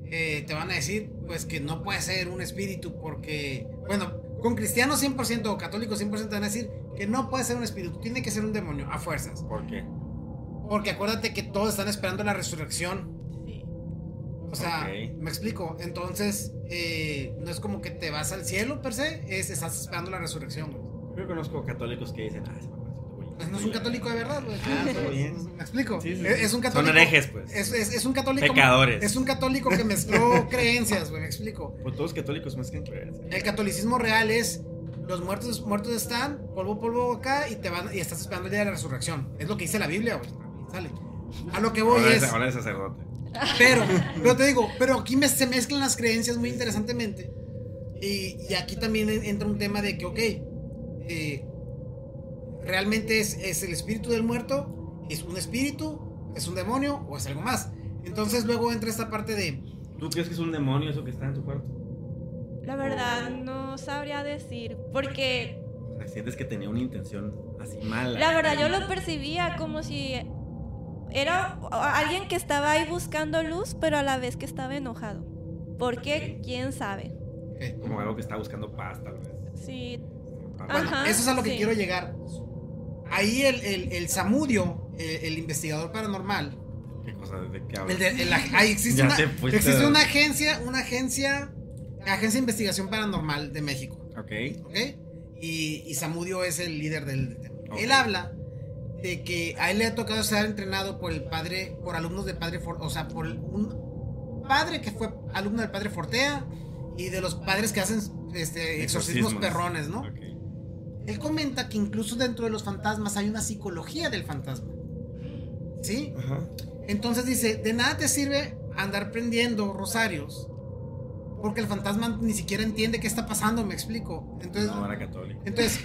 eh, te van a decir, pues que no puede ser un espíritu porque, bueno, con cristianos 100% o católicos 100% te van a decir que no puede ser un espíritu, tiene que ser un demonio, a fuerzas. ¿Por qué? Porque acuérdate que todos están esperando la resurrección. Sí. O sea, me explico. Entonces, eh, no es como que te vas al cielo per se, es estás esperando la resurrección, güey. Yo conozco católicos que dicen, ah, Pues no es un católico de verdad, güey. Ah, está bien. ¿Me explico? Sí, sí, sí. Es, un católico. Son herejes, pues. Es, es- es un católico. Pecadores. Es un católico que mezcló [laughs] creencias, güey. Me explico. Pues todos católicos más que creencia. El catolicismo real es los muertos muertos están, polvo polvo acá y te van y estás esperando el día de la resurrección. Es lo que dice la Biblia, güey. Sale. A lo que voy Ahora es, es, ahora es sacerdote. pero, pero te digo, pero aquí me- se mezclan las creencias muy interesantemente. Y, y aquí también en- entra un tema de que, ok, eh, realmente es, es el espíritu del muerto, es un espíritu, es un demonio o es algo más. Entonces luego entra esta parte de, ¿Tú crees que es un demonio eso que está en tu cuarto? La verdad, no sabría decir. Porque O sea, sientes que tenía una intención así mala. la verdad yo lo percibía como si era alguien que estaba ahí buscando luz, pero a la vez que estaba enojado. ¿Por qué? ¿Quién sabe? eh, Como algo que está buscando paz, tal vez. Sí. Ah, Bueno, Ajá, eso es a lo que sí. quiero llegar. Ahí el, el, el Samudio, eh, el, investigador paranormal, ¿Qué cosa? ¿De qué el hablas? de- el ag- ahí existe, [laughs] una, existe una agencia, una agencia, agencia de investigación paranormal de México, Ok. ¿ok? Y, y Samudio es el líder del del tema. Ok. Él habla de que a él le ha tocado ser entrenado por el padre, por alumnos del padre, For- o sea, por un padre que fue alumno del padre Fortea y de los padres que hacen este, exorcismos perrones, ¿no? Él comenta que incluso dentro de los fantasmas hay una psicología del fantasma. ¿Sí? Ajá. Entonces dice, de nada te sirve andar prendiendo rosarios. Porque el fantasma ni siquiera entiende qué está pasando, me explico. Entonces, No era católico. entonces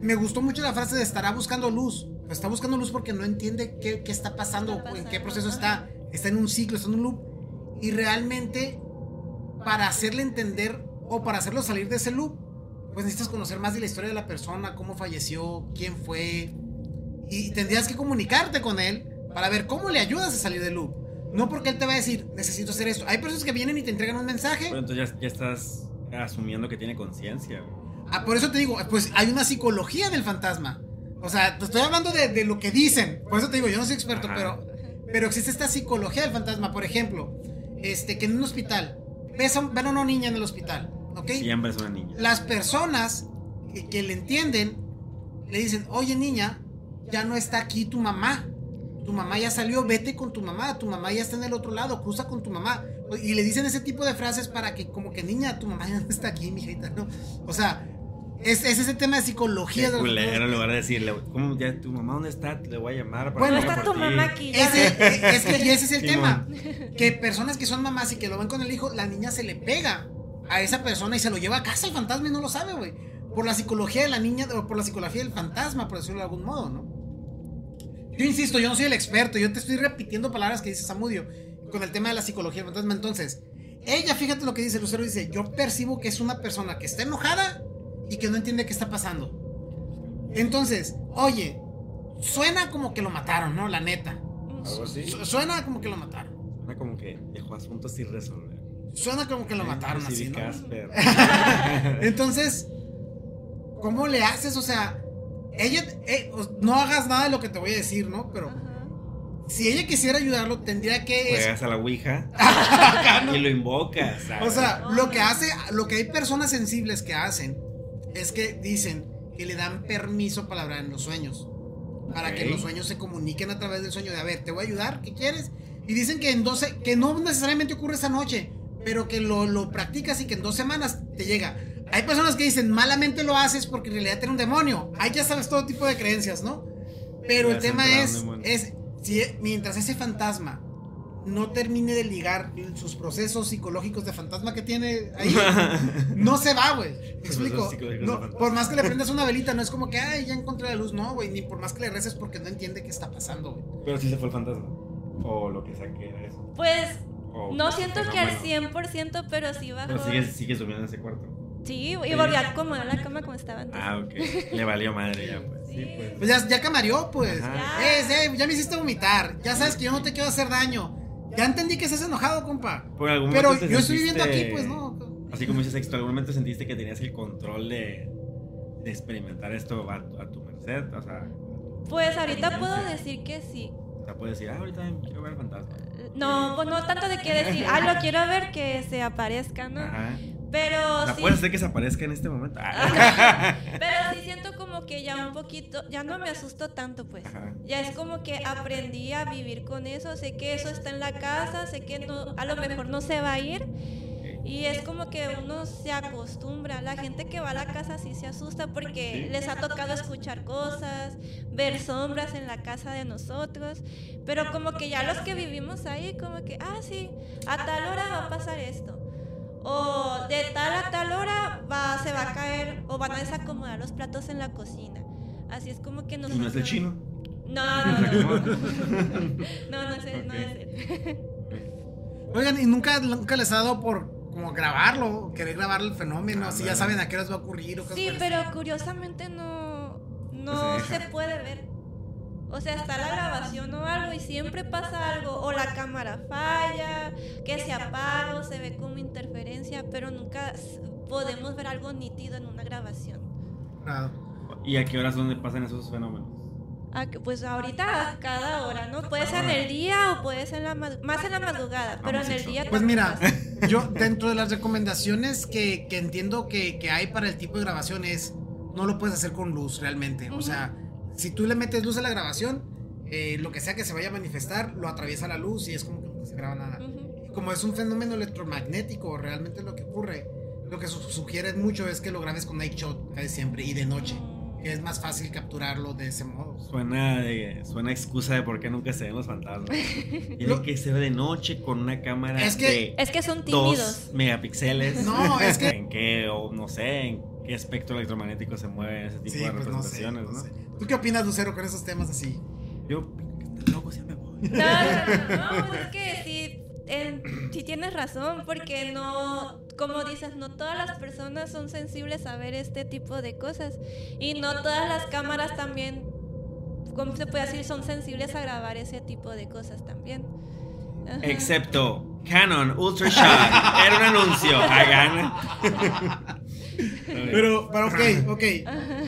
me gustó mucho la frase de estará buscando luz. Pues está buscando luz porque no entiende qué, qué está pasando, en qué proceso está. Está en un ciclo, está en un loop. Y realmente, para hacerle entender o para hacerlo salir de ese loop, pues necesitas conocer más de la historia de la persona, cómo falleció, quién fue. Y tendrías que comunicarte con él para ver cómo le ayudas a salir del loop. No porque él te va a decir, necesito hacer esto. Hay personas que vienen y te entregan un mensaje. Pero entonces ya, ya estás asumiendo que tiene conciencia. Ah, por eso te digo, pues hay una psicología del fantasma. O sea, te estoy hablando de, de lo que dicen. Por eso te digo, yo no soy experto, Ajá. pero, pero existe esta psicología del fantasma. Por ejemplo, este, que en un hospital, ves a, un- ven a una niña en el hospital, ¿ok? Siempre es una niña. Las personas que, que le entienden le dicen, oye niña, ya no está aquí tu mamá. Tu mamá ya salió, vete con tu mamá. Tu mamá ya está en el otro lado, cruza con tu mamá. Y le dicen ese tipo de frases para que, como que niña, tu mamá ya no está aquí, mijita, ¿no? O sea, es, es ese tema de psicología. Qué de los- culero, en lugar de decirle, ¿cómo ya tu mamá dónde está? Le voy a llamar para Bueno, está por tu ti". mamá aquí. Ese, ve. es que y ese es el Sí, tema. Que personas que son mamás y que lo ven con el hijo, la niña se le pega a esa persona y se lo lleva a casa el fantasma y no lo sabe, güey. Por la psicología de la niña o por la psicología del fantasma, por decirlo de algún modo, ¿no? Yo insisto, yo no soy el experto, yo te estoy repitiendo palabras que dice Samudio con el tema de la psicología del fantasma. Entonces, ella, fíjate lo que dice Lucero, dice, yo percibo que es una persona que está enojada y que no entiende qué está pasando. Entonces, oye, suena como que lo mataron, ¿no? La neta. Algo así. Su- Suena como que lo mataron. Suena como que dejó asuntos sin resolver. Suena como que lo mataron Sí, así, ¿no? Casper. [laughs] Entonces, ¿cómo le haces? O sea, ella, eh, no hagas nada de lo que te voy a decir, ¿no? Pero Ajá. si ella quisiera ayudarlo, tendría que... Juegas a la Ouija [laughs] y lo invocas. ¿sabes? O sea, lo que hace, lo que hay personas sensibles que hacen es que dicen que le dan permiso para hablar en los sueños. Para que los sueños se comuniquen a través del sueño de, a ver, te voy a ayudar, ¿qué quieres? Y dicen que en 12, que no necesariamente ocurre esa noche, pero que lo, lo practicas y que en dos semanas te llega. Hay personas que dicen, malamente lo haces porque en realidad tiene un demonio. Ahí ya sabes todo tipo de creencias, ¿no? Pero el tema es, es si, mientras ese fantasma no termine de ligar sus procesos psicológicos de fantasma que tiene ahí, no se va, güey. [laughs] ¿Me Procesos explico? No, por más que le prendas una velita, no es como que, ay, ya encontré la luz, no, güey. Ni por más que le reces porque no entiende qué está pasando, güey. Pero sí se fue el fantasma. O lo que sea que era eso. Pues O- no siento que al fenómeno. 100%, pero sí bajó. Pero sigues, sigues durmiendo en ese cuarto. Sí, y volví a acomodar la cama como estaba antes. Ah, ok. Le valió madre ya, pues. Sí, pues. Pues ya, ya camarió, pues. Eh, eh, ya me hiciste vomitar. Ya sabes que yo no te quiero hacer daño. Ya entendí que estás enojado, compa. Por algún Pero yo estoy viviendo aquí, pues, no. Así como dices, Sexto, ¿algún momento sentiste que tenías el control de, de experimentar esto a, tu- a tu merced? O sea, Pues ahorita puedo decir que sí. O sea, puedes decir, ah, ahorita quiero ver el fantasma. No, pues no tanto de que decir, ah, lo quiero ver que se aparezca, ¿no? Ajá. Pero O sea, sí. puede ser que se aparezca en este momento. Ajá. [laughs] Pero sí siento como que ya un poquito, ya no me asusto tanto, pues. Ajá. Ya es como que aprendí a vivir con eso. Sé que eso está en la casa, sé que no, a lo mejor no se va a ir. Y es como que uno se acostumbra. La gente que va a la casa sí se asusta porque Sí. les ha tocado escuchar cosas, ver sombras en la casa de nosotros. Pero como que ya los que vivimos ahí, como que, ah, sí, a tal hora va a pasar esto. O de tal a tal hora va, se va a caer o van a desacomodar los platos en la cocina. Así es como que ¿Y nosotros... no es el chino? No, no, no. [laughs] No, no es él, no es él. Oigan, ¿y nunca, nunca les ha dado por como grabarlo? Querer grabar el fenómeno, Ah, si ya saben a qué horas va a ocurrir o cosas Sí, pero curiosamente no, no No se se, puede ver. O sea, está la grabación o algo y siempre pasa algo. O la cámara falla, que se apaga o se ve como interferencia, pero nunca s- podemos ver algo nítido en una grabación. ¿Y a qué horas donde pasan esos fenómenos? Ah, que Pues ahorita a cada hora, ¿no? Puede ser en el día o puede ser en la más en la madrugada, pero en el día Pues mira, pasa. [laughs] yo dentro de las recomendaciones que, que entiendo que, que hay para el tipo de grabación es, no lo puedes hacer con luz realmente. O sea, si tú le metes luz a la grabación, eh, lo que sea que se vaya a manifestar, lo atraviesa la luz y es como que no se graba nada. Ujú. Como es un fenómeno electromagnético, realmente lo que ocurre, lo que su- sugiere mucho es que lo grabes con night shot casi siempre y de noche. que Es más fácil capturarlo de ese modo. Suena, de, suena excusa de por qué nunca se ven los fantasmas. [laughs] Tiene que ser de noche con una cámara Es que- de Es que son tímidos. 2 megapíxeles. No, es [laughs] que- ¿En qué, o no sé, en qué espectro electromagnético se mueve ese tipo Sí, de pues no sé, representaciones, no ¿no? sé. ¿Tú qué opinas, Lucero, con esos temas así? Yo loco, ya me voy. No, no, no, [laughs] no, pues es que sí, en- sí tienes razón, porque no, como dices, no todas las personas son sensibles a ver este tipo de cosas. Y no todas las cámaras también, ¿cómo se puede decir? Son sensibles a grabar ese tipo de cosas también. Ajá. Excepto Canon Ultra Shot. Era un anuncio. Hagan. [laughs] Pero, pero ok, ok.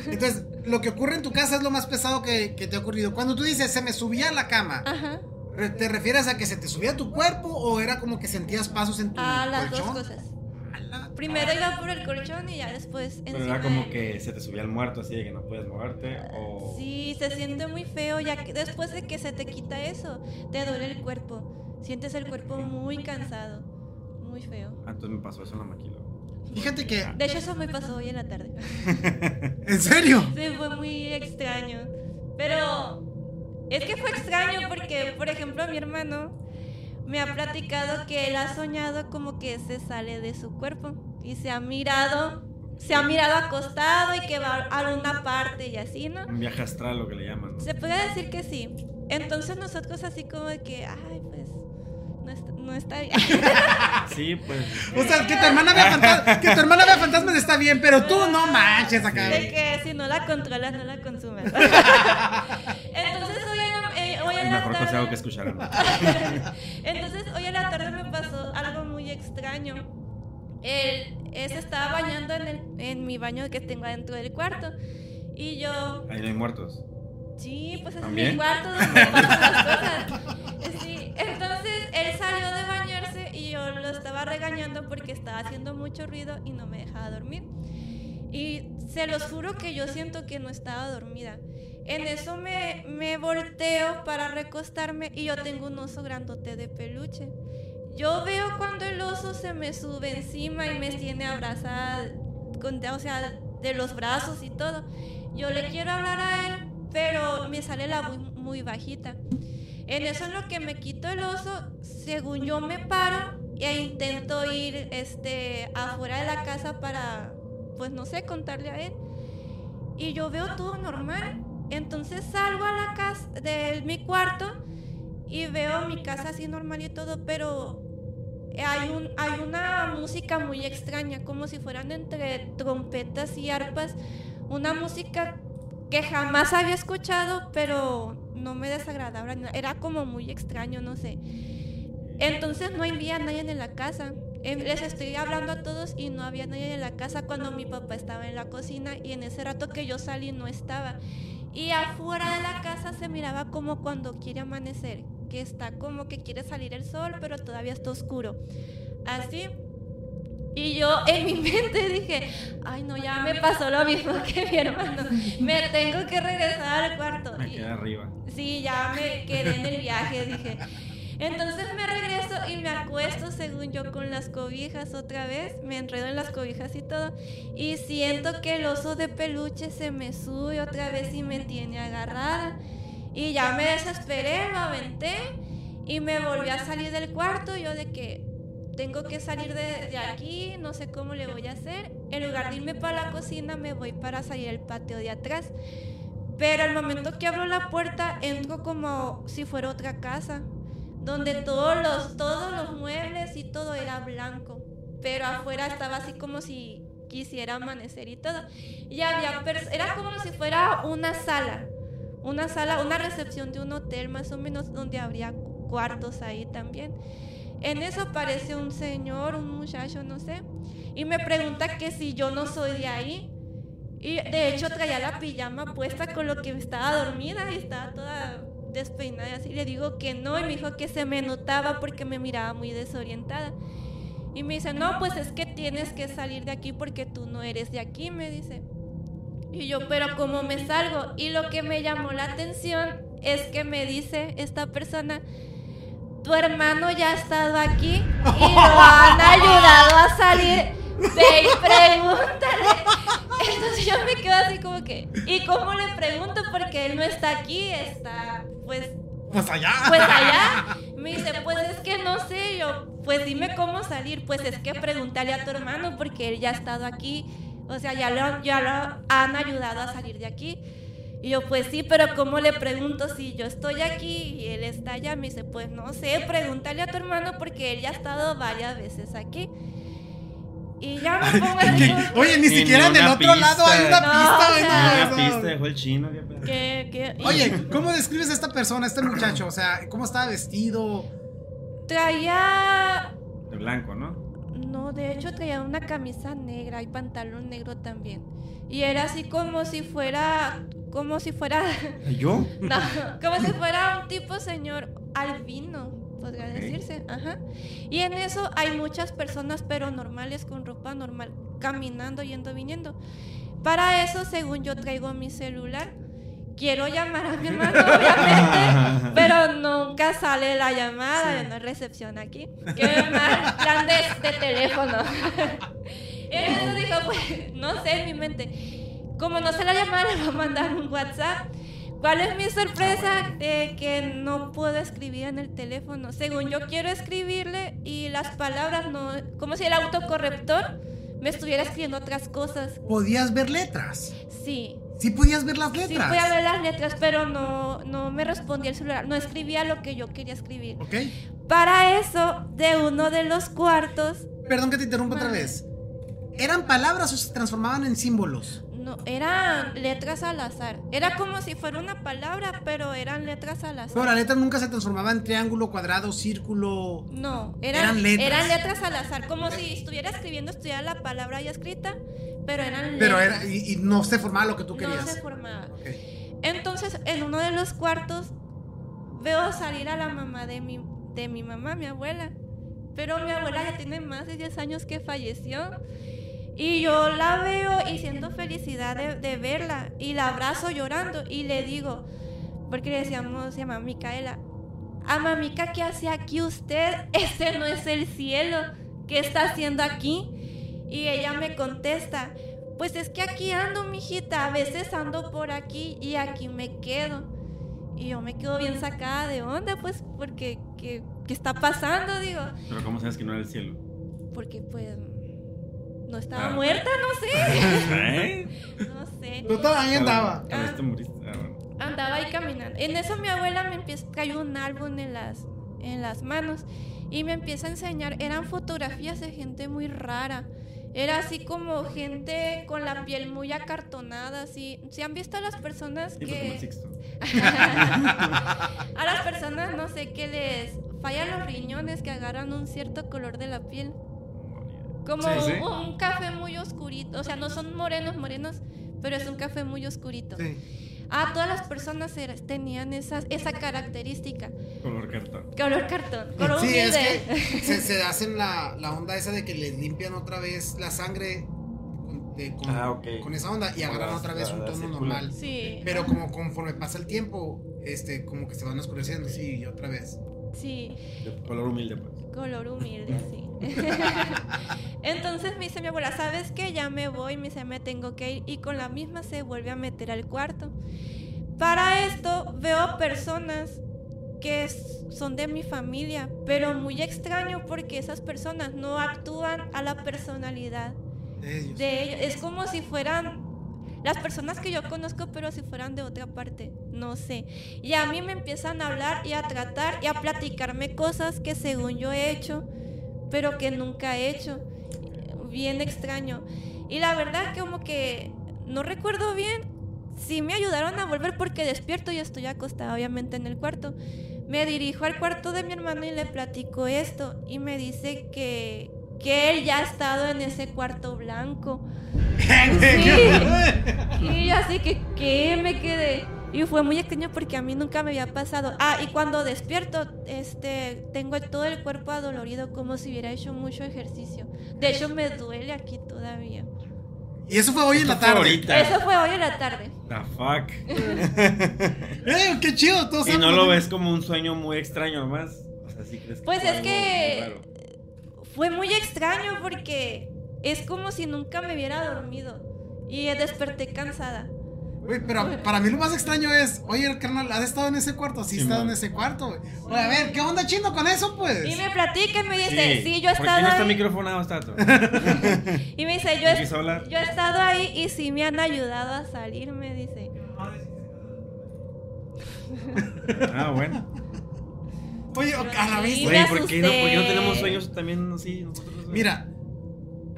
Entonces, lo que ocurre en tu casa es lo más pesado que, que te ha ocurrido. Cuando tú dices, se me subía a la cama, Ajá. ¿te refieres a que se te subía tu cuerpo o era como que sentías pasos en tu A las dos colchón? cosas. Ala. Primero iba por el colchón y ya después Pero encima era como que se te subía el muerto así de que no puedes moverte. O. Sí, se siente muy feo, ya que después de que se te quita eso, te duele el cuerpo. Sientes el cuerpo muy cansado, muy feo. Ah, entonces me pasó eso en la maquila. Fíjate que, De hecho, eso me pasó hoy en la tarde. [laughs] ¿en serio? Sí, fue muy extraño. Pero es que fue extraño porque, por ejemplo, mi hermano me ha platicado que él ha soñado como que se sale de su cuerpo y se ha mirado, se ha mirado acostado y que va a una parte y así, ¿no? Un viaje astral, lo que le llaman. ¿no? Se puede decir que sí. Entonces nosotros así como de que, ay, pues, no está, bien. [laughs] Sí, pues. O sea, que tu hermana vea fantasmas, que tu hermana vea fantasmas está bien, pero tú no manches acá. De que si no la controlas, no la consumes. [laughs] Entonces hoy en, la- eh, hoy en la mejor consejo tarde... que escucharon. [laughs] Entonces hoy en la tarde me pasó algo muy extraño. Él, él se estaba bañando en, el- en mi baño que tengo adentro del cuarto. Y yo, Ahí no hay muertos. sí, pues es mi cuarto donde pasan las cosas. Regañando porque estaba haciendo mucho ruido y no me dejaba dormir. Y se los juro que yo siento que no estaba dormida. En eso me, me volteo para recostarme y yo tengo un oso grandote de peluche. Yo veo cuando el oso se me sube encima y me tiene abrazada, con, o sea, de los brazos y todo. Yo le quiero hablar a él, pero me sale la voz muy bajita. En eso en lo que me quito el oso, según yo me paro e intento ir este, afuera de la casa para, pues no sé, contarle a él. Y yo veo todo normal. Entonces salgo a la casa de mi cuarto y veo mi casa así normal y todo, pero hay, un, hay una música muy extraña, como si fueran entre trompetas y arpas, una música que jamás había escuchado, pero no me desagradaba, era como muy extraño, no sé. Entonces no había nadie en la casa. Les estoy hablando a todos y no había nadie en la casa cuando mi papá estaba en la cocina y en ese rato que yo salí no estaba. Y afuera de la casa se miraba como cuando quiere amanecer, que está como que quiere salir el sol, pero todavía está oscuro. Así. Y yo en mi [laughs] mente dije, ay no, ya me pasó lo mismo [laughs] que mi hermano. Me tengo que regresar al cuarto. Me quedé arriba. Sí, ya me quedé en el viaje, dije. Entonces me regreso y me acuesto, según yo, con las cobijas otra vez. Me enredo en las cobijas y todo. Y siento que el oso de peluche se me sube otra vez y me tiene agarrada. Y ya me desesperé, lo aventé y me volví a salir del cuarto. Yo de que tengo que salir de, aquí, no sé cómo le voy a hacer. En lugar de irme para la cocina, me voy para salir al patio de atrás. Pero al momento que abro la puerta, entro como si fuera otra casa, donde todos los, todos los muebles y todo era blanco. Pero afuera estaba así como si quisiera amanecer y todo. Y había, era como si fuera una sala, una sala, una recepción de un hotel más o menos, donde habría cuartos ahí también. En eso aparece un señor, un muchacho, no sé, y me pregunta que si yo no soy de ahí. Y de hecho traía la pijama puesta con lo que estaba dormida y estaba toda despeinada y así. Le digo que no y me dijo que se me notaba porque me miraba muy desorientada. Y me dice, no, pues es que tienes que salir de aquí porque tú no eres de aquí, me dice. Y yo, pero ¿cómo me salgo? Y lo que me llamó la atención es que me dice esta persona, tu hermano ya ha estado aquí y lo han [laughs] ayudado a salir. Ve y pregúntale. Entonces yo me quedo así como que, ¿y cómo le pregunto? Porque él no está aquí, está pues Pues allá. pues allá. Me dice, pues es que no sé, yo, pues dime cómo salir. Pues es que pregúntale a tu hermano porque él ya ha estado aquí. O sea, ya lo, ya lo han ayudado a salir de aquí. Y yo, pues sí, pero ¿cómo le pregunto si yo estoy aquí y él está allá? Me dice, pues no sé, pregúntale a tu hermano porque él ya ha estado varias veces aquí. Y ya me pongo que- Oye, ni Ni siquiera en el otro lado hay una pista. No, pista. o sea, no, Una pista dejó el chino. qué Oye, ¿cómo describes a esta persona, a este muchacho? O sea, ¿cómo estaba vestido? traía De blanco, ¿no? No, de hecho traía una camisa negra y pantalón negro también. Y era así como si fuera, como si fuera, ¿Yo? [laughs] no, como si fuera un tipo señor albino, podría Ok. decirse. Ajá. Y en eso hay muchas personas, pero normales, con ropa normal, caminando, yendo, viniendo. Para eso, según yo traigo mi celular, quiero llamar a mi hermano, [laughs] obviamente, [laughs] pero nunca sale la llamada, no hay recepción aquí. Qué mal plan de, de teléfono. [laughs] Entonces dijo, pues, no sé, en mi mente, como no sé la llamada, le voy a mandar un WhatsApp. ¿Cuál es mi sorpresa? De que no puedo escribir en el teléfono. Según yo quiero escribirle y las palabras no, como si el autocorrector me estuviera escribiendo otras cosas. ¿Podías ver letras? Sí, Sí podías ver las sí letras. voy a ver las letras, pero no, no me respondía el celular, no escribía lo que yo quería escribir. ¿Ok? Para eso, de uno de los cuartos, Perdón que te interrumpa otra vez. ¿Eran palabras o se transformaban en símbolos? No, eran letras al azar. Era como si fuera una palabra, pero eran letras al azar. Pero la letra nunca se transformaba en triángulo, cuadrado, círculo. No, eran, Eran letras. eran letras al azar, como si estuviera escribiendo, estuviera la palabra ya escrita, pero eran letras. Pero era. Y, y no se formaba lo que tú no querías. se formaba. Entonces, en uno de los cuartos veo salir a la mamá de mi, de mi mamá, mi abuela. Pero mi abuela ya tiene más de 10 años que falleció. Y yo la veo y siento felicidad de, de verla. Y la abrazo llorando y le digo, porque le decíamos, se llama Micaela, a mamica, ¿qué hace aquí usted? [laughs] Este no es el cielo. ¿Qué está haciendo aquí? Y ella me contesta, pues es que aquí ando, mijita, a veces ando por aquí y aquí me quedo. Y yo me quedo bien sacada de onda, pues, porque, ¿qué, qué está pasando? Digo, Pero ¿cómo sabes que no era el cielo? porque pues no estaba Ah. muerta, no sé, ¿Eh? [laughs] no sé. Tú todavía andaba. Tal vez te moriste. Ah. Andaba ahí caminando. En eso mi abuela me empieza, trae un álbum en las, en las manos y me empieza a enseñar, eran fotografías de gente muy rara. Era así como gente con la piel muy acartonada, así. ¿Se han visto a las personas que... [laughs] A las personas, no sé, que les fallan los riñones, que agarran un cierto color de la piel? Como Sí, sí. Un, un café muy oscurito. O sea, no son morenos, morenos, pero es un café muy oscurito. Sí. Ah, todas las personas tenían esas, esa característica. Color cartón. Color cartón, color Sí, es humilde. que [laughs] se, se hacen la, la onda esa de que les limpian otra vez la sangre con, de- con- Ah, con esa onda y agarran otra vez un tono normal. Sí, Pero como conforme pasa el tiempo, este, como que se van oscureciendo, sí, y otra vez. sí. De color humilde, pues. Color humilde, sí. [laughs] Entonces me dice mi abuela, ¿sabes qué? Ya me voy, me dice, me tengo que ir. Y con la misma se vuelve a meter al cuarto. Para esto veo personas que son de mi familia, pero muy extraño porque esas personas no actúan a la personalidad de ellos. de ellos. Es como si fueran las personas que yo conozco, pero si fueran de otra parte. No sé. Y a mí me empiezan a hablar y a tratar y a platicarme cosas que según yo he hecho, pero que nunca he hecho. Bien extraño. Y la verdad como que no recuerdo bien si me ayudaron a volver porque despierto y estoy acostada obviamente en el cuarto. Me dirijo al cuarto de mi hermano y le platico esto y me dice que, que él ya ha estado en ese cuarto blanco. [laughs] Sí. Y yo así que, ¿qué? Me quedé. Y fue muy extraño porque a mí nunca me había pasado. Ah, y cuando despierto, este, tengo todo el cuerpo adolorido como si hubiera hecho mucho ejercicio. De hecho, me duele aquí todavía. Y eso fue hoy en la tarde. ahorita. Eso fue hoy en la tarde. The fuck. [laughs] ¡Eh, qué chido! Todos Y no lo ves como un sueño muy extraño nomás. O sea, sí crees que Pues fue es algo que-. Fue muy extraño porque es como si nunca me hubiera dormido. Y desperté cansada. Güey, pero para mí lo más extraño es, oye, carnal, ¿has estado en ese cuarto? Sí, he Sí, estado man. en ese cuarto, güey. Oye, a ver, ¿qué onda chino con eso, pues? Y me platica y me dice, sí, yo he ¿Por qué estado no está ahí. microfonado, Stato? [laughs] Y me dice, yo ¿No he, yo he estado ahí y sí me han ayudado a salir, me dice. Ah, bueno. Oye, a la vez. Güey, ¿por qué, no, ¿por qué no tenemos sueños también así nosotros? Mira,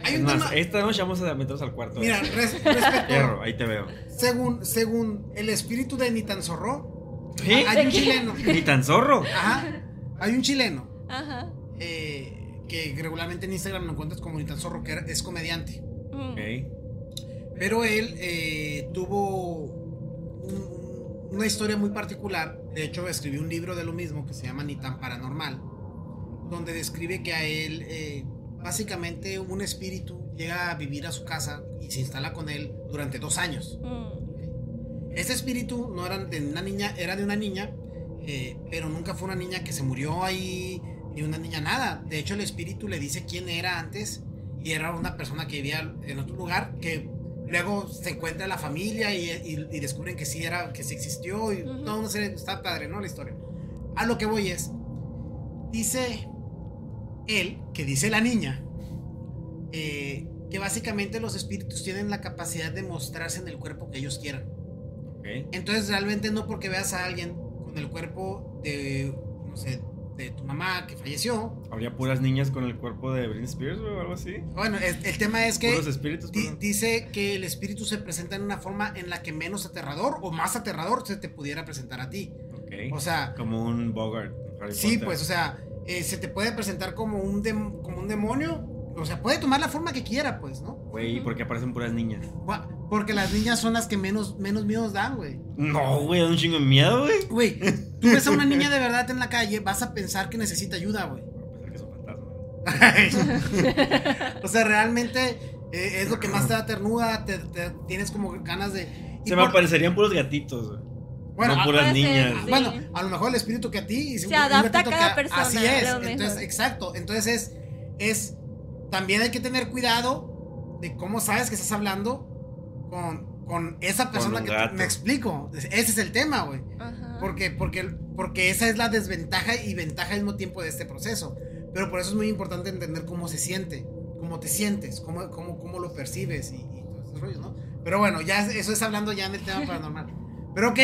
hay un más, tema. esta noche vamos a meternos al cuarto. Mira, res- respecto. Hierro, ahí te veo. Según, según el espíritu de Nitan Zorro, hay un chileno. [laughs] Ni tan zorro. Ajá. Hay un chileno Ajá. eh, que regularmente en Instagram lo encuentras como Nitan Zorro, que es comediante. Mm. Ok. Pero él eh, tuvo un- una historia muy particular. De hecho, escribió un libro de lo mismo que se llama Ni tan paranormal. Donde describe que a él, eh, básicamente, un espíritu llega a vivir a su casa y se instala con él durante dos años. Mm. Ese espíritu no era de una niña, era de una niña, eh, pero nunca fue una niña que se murió ahí, ni una niña nada. De hecho, el espíritu le dice quién era antes y era una persona que vivía en otro lugar que luego se encuentra la familia y, y- y descubren que sí era, que sí existió y todo una serie, está padre, ¿no? La historia. A lo que voy es, dice él, que dice la niña, eh, que básicamente los espíritus tienen la capacidad de mostrarse en el cuerpo que ellos quieran. Entonces realmente no porque veas a alguien con el cuerpo de, no sé, de tu mamá que falleció. Habría puras niñas con el cuerpo de Britney Spears, o algo así. Bueno, el, el tema es que espíritus. di- dice que el espíritu se presenta en una forma en la que menos aterrador o más aterrador se te pudiera presentar a ti. O sea, Como un Bogart. Harry sí, Potter. pues, o sea, eh, se te puede presentar como un, dem- como un demonio. O sea, puede tomar la forma que quiera, pues, ¿no? Güey, ¿por qué aparecen puras niñas? Porque las niñas son las que menos, menos miedos dan, güey. No, güey, da un chingo de miedo, güey. Güey, tú ves a una [laughs] niña de verdad en la calle, vas a pensar que necesita ayuda, güey. A pesar que son fantasmas. [laughs] o sea, realmente eh, es lo que más te da ternura, te, te- tienes como ganas de... Se me aparecerían puros gatitos, güey. Bueno, no a- puras puede ser, niñas. sí. bueno, a lo mejor el espíritu que a ti... y Se adapta a cada que persona, Así es, entonces, exacto. Entonces es, es... También hay que tener cuidado de cómo sabes que estás hablando con, con esa persona un que... gato. Me explico. Ese es el tema, güey. Porque, porque, porque esa es la desventaja y ventaja al mismo tiempo de este proceso. Pero por eso es muy importante entender cómo se siente, cómo te sientes, cómo, cómo, cómo lo percibes y, y todos esos rollos, ¿no? Pero bueno, ya es- eso es hablando ya en el tema paranormal. Pero ok,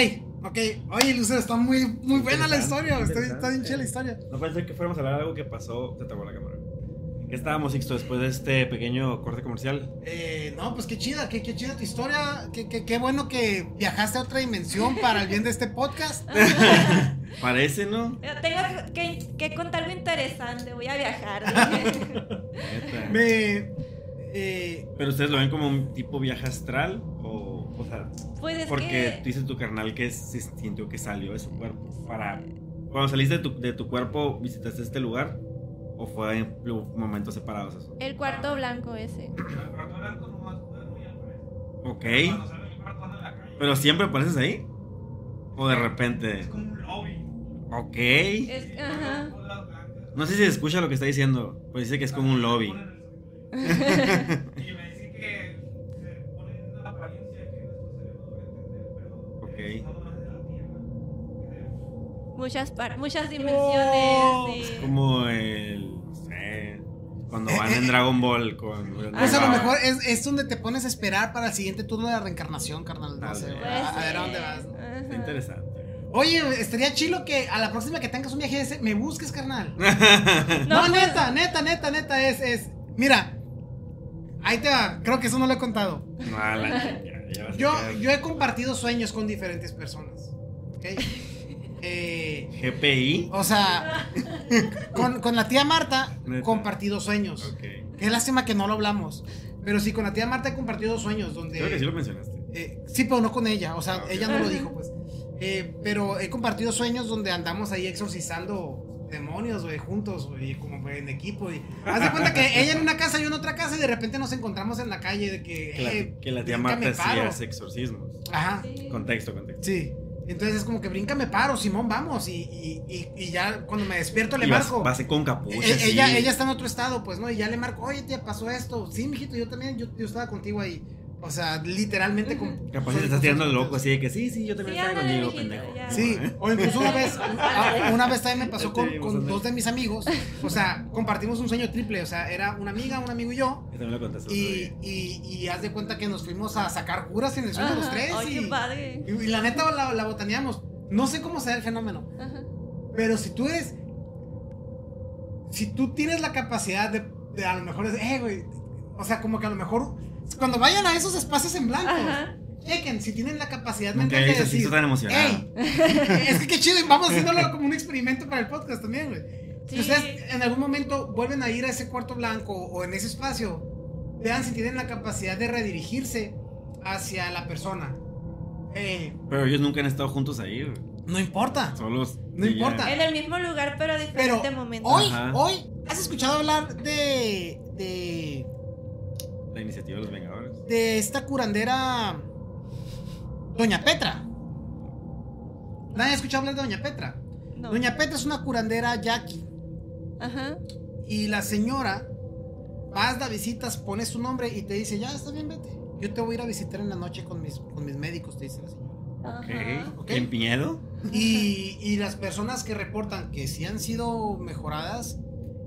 ok. Oye, Lucero, está muy, muy buena la historia. Está, está bien chida la historia. No pensé que fuéramos a hablar de algo que pasó. Se trabó la cámara. ¿Qué estábamos, Sixto, después de este pequeño corte comercial? Eh, no, pues qué chida, qué, qué chida tu historia. Qué, qué, qué bueno que viajaste a otra dimensión para el bien de este podcast. [laughs] Parece, ¿no? Tengo que, que contar algo interesante, voy a viajar. [laughs] Me. eh, ¿Pero ustedes lo ven como un tipo viaje astral? ¿O sea, Pues es porque que. tú dices tu carnal que se sintió que salió de su cuerpo. Para. Cuando saliste de tu, de tu cuerpo, ¿visitaste este lugar? ¿O fue en momentos separados eso? El cuarto blanco ese. Ok. ¿Pero siempre apareces ahí? ¿O de repente? Es como un lobby. Ok. Es, ajá. No sé si se escucha lo que está diciendo, pues dice que es como un lobby. [laughs] Muchas, dimensiones. Es como el. No sé. Cuando van en Dragon Ball con. [laughs] Pues a lo mejor es, es donde te pones a esperar para el siguiente turno de la reencarnación, carnal. No sé, a, a ver a dónde vas. Ajá. Está interesante. Oye, estaría chilo que a la próxima que tengas un viaje ese, me busques, carnal. [laughs] No, No, pues- neta, neta, neta, neta, es, es. Mira, ahí te va. Creo que eso no lo he contado. No, la ya vas a Yo, yo he compartido sueños con diferentes personas. ¿Ok? [laughs] Eh, GPI. o sea, [laughs] con, con la tía Marta he Neta. compartido sueños. Qué lástima que no lo hablamos. Pero sí, con la tía Marta he compartido sueños donde. Creo que sí lo mencionaste. Eh, sí, pero no con ella. O sea, Ah, ella no lo dijo, pues. Eh, pero he compartido sueños donde andamos ahí exorcizando demonios, güey, juntos, güey, como güey, en equipo. Y... Haz de cuenta que ella en una casa, yo en otra casa, y de repente nos encontramos en la calle de que. Que la, eh, que la tía Marta hacía exorcismos. Ajá. Sí. Contexto, contexto. Sí. Entonces es como que brinca, me paro, Simón, vamos. Y, y, y, y ya cuando me despierto le Y vas, marco. vas con capucha. Así. ella, ella está en otro estado, pues, ¿no? Y ya le marco, oye, tía, pasó esto. Sí, mijito, yo también, yo, yo estaba contigo ahí. O sea, literalmente con. Capaz soy- te estás tirando loco así de que sí, sí, yo también Sí, estaba mijito, pendejo. ya. Sí, o incluso una vez, [laughs] una vez también me pasó Ya te con, dos de mis amigos. O sea, compartimos un sueño triple. O sea, era una amiga, un amigo y yo. Yo también lo Y, y, y haz de cuenta que nos fuimos a sacar curas en el sueño los Ajá. tres. Ay, y, qué padre. y, y la neta la, la botaneamos. No sé cómo se da el fenómeno. Ajá. Pero si tú eres. Si tú tienes la capacidad de, de a lo mejor es, eh, güey. O sea, como que a lo mejor. Cuando vayan a esos espacios en blanco, Ajá. chequen si tienen la capacidad mental he de decir. tan emocionado. "Ey, [laughs] es que qué chido, vamos haciéndolo como un experimento para el podcast también, güey. Si Sí. ustedes en algún momento vuelven a ir a ese cuarto blanco o en ese espacio, vean si tienen la capacidad de redirigirse hacia la persona. Pero ellos nunca han estado juntos ahí, güey. no importa. Solos. No importa. En el mismo lugar, pero a Pero diferente momento. hoy, Ajá. hoy, ¿has escuchado hablar de, de, La iniciativa de los Vengadores. de esta curandera Doña Petra? ¿Nadie ha escuchado hablar de Doña Petra? No. Doña Petra es una curandera yaqui. Ajá. Y la señora, vas, da visitas, pones tu nombre y te dice, ya, está bien, vete. Yo te voy a ir a visitar en la noche con mis, con mis médicos, te dice la señora. Ok. ¿En miedo? Y, y las personas que reportan que sí han sido mejoradas,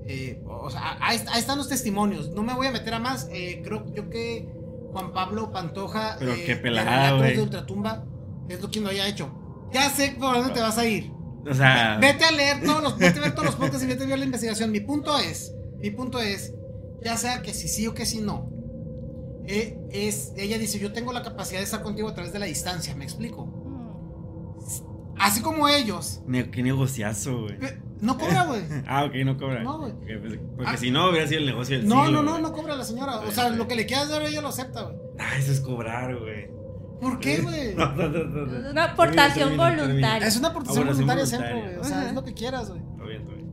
eh, o sea, ahí, ahí están los testimonios. No me voy a meter a más. eh, creo yo que Juan Pablo Pantoja, Pero eh, qué de pelada, de Ultratumba, es lo quien lo haya hecho. Ya sé por dónde te vas a ir. O sea. Vete a leer todos los, vete a ver todos los podcasts y vete a ver la investigación. Mi punto es, mi punto es, ya sea que si sí o que si no, eh, es, ella dice, yo tengo la capacidad de estar contigo a través de la distancia, ¿me explico? Mm. Así como ellos. qué negociazo, güey. No cobra, güey. [laughs] Ah, ok, no cobra. No, güey. Pues, porque Ah. si no, hubiera sido el negocio del No, siglo, no, no, no cobra la señora. O sea, lo que le quieras dar ella lo acepta, güey. Ah, eso es cobrar, güey. ¿Por qué, güey? [laughs] No, no, no, no, no. Una aportación voluntaria. Es una aportación voluntaria voluntaria. siempre, güey. O sea, Ajá. es lo que quieras, güey. Está bien, está bien.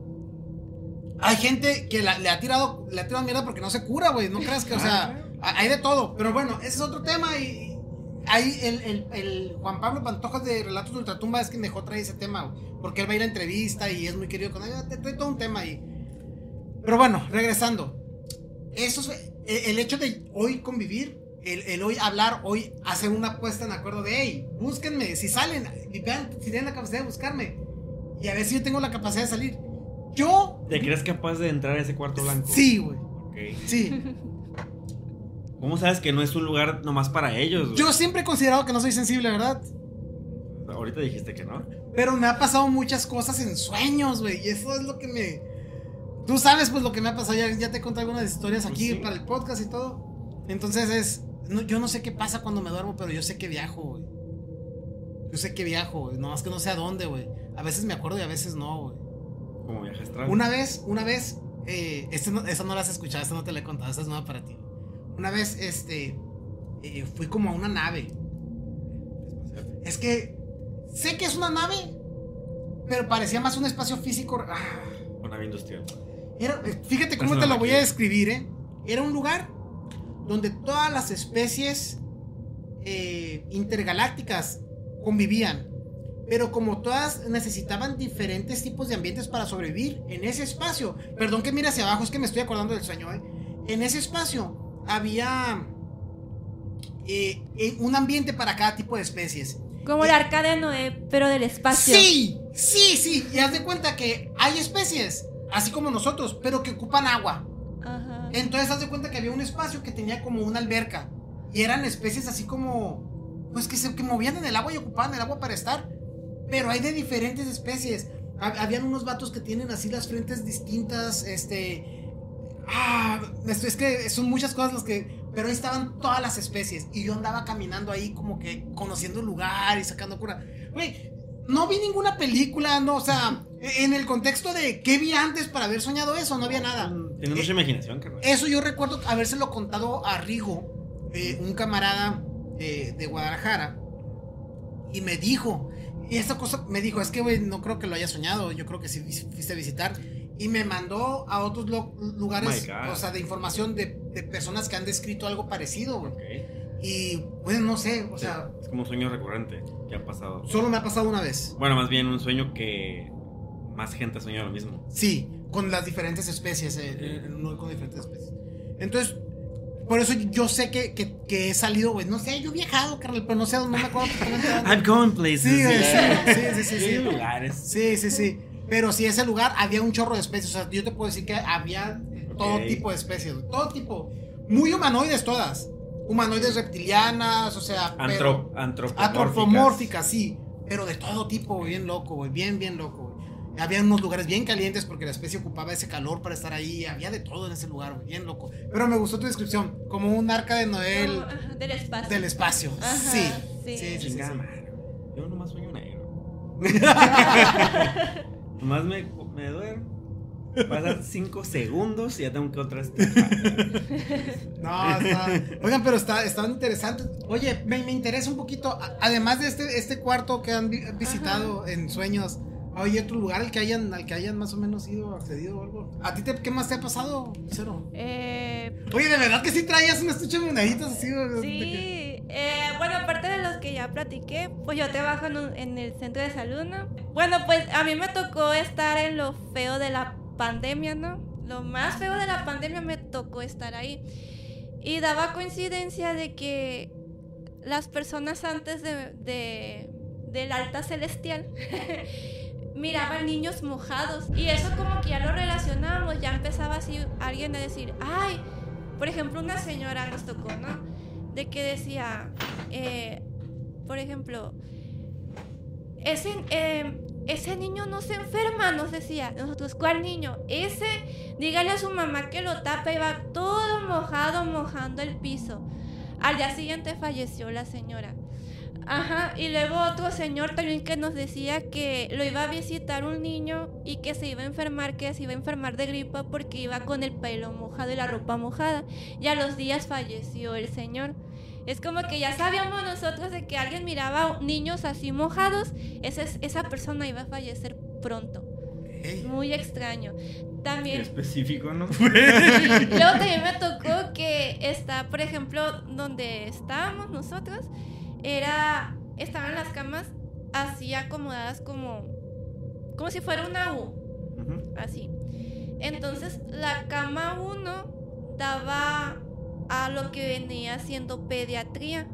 Hay gente que la- le ha tirado, le ha tirado mierda porque no se cura, güey. No creas que, o sea, ha- hay de todo. Pero bueno, ese es otro tema y. Ahí el, el- el Juan Pablo Pantoja de Relatos de Ultratumba es que me dejó traer ese tema. Porque él va a ir a entrevista y es muy querido con ella. Te trae todo un tema ahí. Pero bueno, regresando. Eso es el, el hecho de hoy convivir, el, el hoy hablar, hoy hacer una puesta en acuerdo de, hey, búsquenme, si salen, y vean si tienen la capacidad de buscarme. Y a ver si yo tengo la capacidad de salir. Yo ¿Te crees capaz de entrar a ese cuarto blanco? Sí, güey. Ok. Sí. [laughs] ¿Cómo sabes que no es un lugar nomás para ellos, güey? Yo siempre he considerado que no soy sensible, ¿verdad? Ahorita dijiste que no. Pero me ha pasado muchas cosas en sueños, güey. Y eso es lo que me. Tú sabes, pues, lo que me ha pasado. Ya, ya te conté algunas historias Pues aquí sí. para el podcast y todo. Entonces es. no- yo no sé qué pasa cuando me duermo, pero yo sé que viajo, güey. Yo sé que viajo, güey. No más que no sé a dónde, güey. A veces me acuerdo y a veces no, güey. Como viaje astral. Una vez, una vez, eh, este no, esta no la has escuchado, esta no te la he contado, esta es nueva para ti. Una vez, este, eh, fui como a una nave Es que sé que es una nave, pero parecía más un espacio físico. Ah, Una nave industrial. era- fíjate cómo te lo voy a describir, ¿eh? Era un lugar donde todas las especies eh, intergalácticas convivían. Pero como todas necesitaban diferentes tipos de ambientes para sobrevivir en ese espacio. Perdón que mire hacia abajo, es que me estoy acordando del sueño. ¿eh? En ese espacio había eh, eh, un ambiente para cada tipo de especies. Como el arca de Noé, pero del espacio. Sí, sí, sí. Y haz de cuenta que hay especies, así como nosotros, pero que ocupan agua. Ajá. Entonces haz de cuenta que había un espacio que tenía como una alberca. Y eran especies así como. Pues que se que movían en el agua y ocupaban el agua para estar. Pero hay de diferentes especies. Ha- Habían unos vatos que tienen así las frentes distintas. Este. Ah, es que son muchas cosas las que. Pero ahí estaban todas las especies. Y yo andaba caminando ahí como que conociendo el lugar y sacando cura. Güey, no vi ninguna película, no, o sea, en el contexto de qué vi antes para haber soñado eso, no había nada. Tienes mucha imaginación, carnal. Eso yo recuerdo habérselo contado a Rigo, eh, un camarada eh, de Guadalajara, y me dijo, y esta cosa me dijo, es que güey, no creo que lo haya soñado, yo creo que sí fuiste a visitar, y me mandó a otros lugares, God. o sea, de información de, de personas que han descrito algo parecido, güey. Ok. Y, bueno, no sé, o sea, es como un sueño recurrente que ha pasado. solo me ha pasado una vez. Bueno, más bien un sueño que más gente ha soñado lo mismo. Sí, con las diferentes especies, eh, eh, no con diferentes especies. Entonces, por eso yo sé que, que, que he salido, güey. No sé, yo he viajado, carnal, pero no sé, no me acuerdo [laughs] dónde. I'm going places. Sí, sí, sí, sí, sí, sí. Sí, sí, sí. Pero sí, ese lugar había un chorro de especies. O sea, yo te puedo decir que había eh, todo tipo de especies, todo tipo. Muy humanoides todas. Humanoides reptilianas, o sea, pero- Antro, antropomórficas. Antropomórficas, sí. Pero de todo tipo, güey, bien loco, güey. Bien, bien loco, güey. Había unos lugares bien calientes porque la especie ocupaba ese calor para estar ahí. Había de todo en ese lugar, güey. Bien loco. Pero me gustó tu descripción. Como un arca de Noel del espacio. del espacio. Ajá, sí. sí. Sí, sí. Yo nomás sueño negro. [laughs] [laughs] nomás me, me duermo. Pasan [laughs] 5 segundos y ya tengo que otra vez. [laughs] No, está. Oigan, pero está, estaban interesantes. Oye, me, me interesa un poquito. Además de este, este cuarto que han vi- visitado en sueños, ¿hay otro lugar al que hayan, al que hayan más o menos ido, accedido o algo? ¿A ti te, qué más te ha pasado, Cero? Eh, Oye, de verdad que sí traías un estuche de moneditas así, güey, de que- sí, eh, bueno, aparte de ya platiqué, pues yo trabajo en, un- en el centro de salud, ¿no? Bueno, pues a mí me tocó estar en lo feo de la pandemia, ¿no? Lo más feo de la pandemia me tocó estar ahí. Y daba coincidencia de que las personas antes de- del alta celestial [laughs] miraban niños mojados. Y eso como que ya lo relacionábamos, ya empezaba así alguien a decir, ay, por ejemplo, una señora nos tocó, ¿no? De que decía, eh, por ejemplo, ese, eh, ese niño no se enferma, nos decía. Nosotros, ¿cuál niño? Ese, dígale a su mamá que lo tapa y va todo mojado, mojando el piso. Al día siguiente falleció la señora. Ajá, y luego otro señor también que nos decía que lo iba a visitar un niño y que se iba a enfermar, que se iba a enfermar de gripa porque iba con el pelo mojado y la ropa mojada. Y a los días falleció el señor. Es como que ya sabíamos nosotros de que alguien miraba niños así mojados, esa, es- esa persona iba a fallecer pronto. Muy extraño. Qué También específico, ¿no? Luego también me tocó que está, por ejemplo, donde estábamos nosotros, era, estaban las camas así acomodadas como, como si fuera una U, así. Entonces la cama 1 daba a lo que venía siendo pediatría.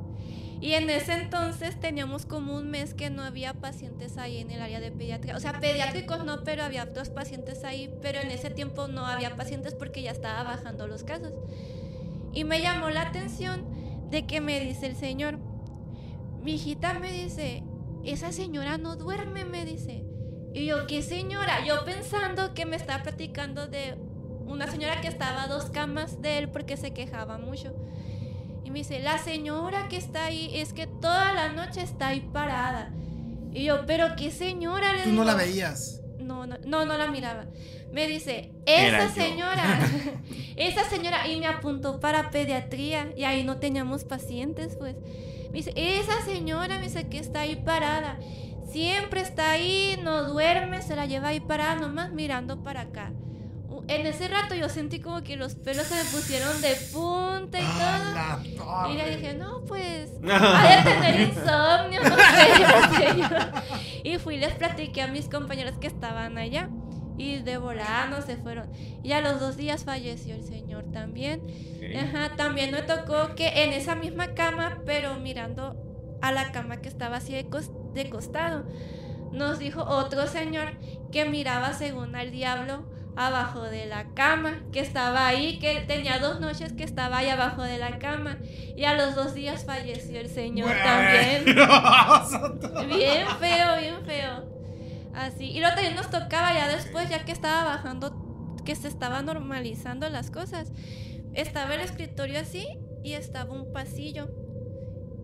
Y en ese entonces teníamos como un mes que no había pacientes ahí en el área de pediatría. O sea, pediátricos no, pero había otros pacientes ahí. Pero en ese tiempo no había pacientes porque ya estaba bajando los casos. Y me llamó la atención de que me dice el señor, mi hijita me dice, esa señora no duerme, me dice. Y yo, ¿qué señora? Yo pensando que me estaba platicando de una señora que estaba a dos camas de él porque se quejaba mucho. Y me dice, la señora que está ahí es que toda la noche está ahí parada. Y yo, ¿pero qué señora? Le Tú no la veías. No, no, no, no la miraba. Me dice, esa señora, [laughs] esa señora, y me apuntó para pediatría, y ahí no teníamos pacientes, pues. Me dice, esa señora, me dice que está ahí parada. Siempre está ahí, no duerme, se la lleva ahí parada, nomás mirando para acá. En ese rato yo sentí como que los pelos se me pusieron de punta y todo. Ah, la Y le dije, no, pues, [laughs] ha de tener insomnio, no sé. [laughs] Y fui y les platiqué a mis compañeros que estaban allá. Y de volada no se fueron. Y a los dos días falleció el señor también. Ajá, también me tocó que en esa misma cama, pero mirando a la cama que estaba así de, cos- de costado, nos dijo otro señor que miraba según al diablo abajo de la cama, que estaba ahí, que tenía dos noches que estaba ahí abajo de la cama. Y a los dos días falleció el señor también. [laughs] Bien feo, bien feo. Así. Y luego también nos tocaba ya después, ya que estaba bajando, que se estaba normalizando las cosas. Estaba el escritorio así y estaba un pasillo.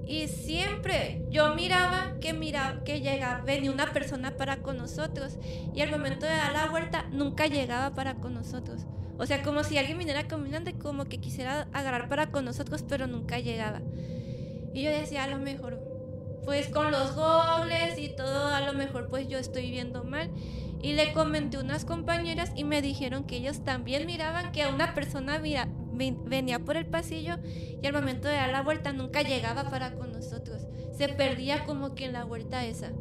Y siempre yo miraba que miraba que llegaba, venía una persona para con nosotros. Y al momento de dar la vuelta, nunca llegaba para con nosotros. O sea, como si alguien viniera caminando como que quisiera agarrar para con nosotros, pero nunca llegaba. Y yo decía, a lo mejor, pues con los gobles y todo, a lo mejor pues yo estoy viendo mal. Y le comenté a unas compañeras y me dijeron que ellos también miraban que una persona venía por el pasillo y al momento de dar la vuelta nunca llegaba para con nosotros. Se perdía como que en la vuelta esa.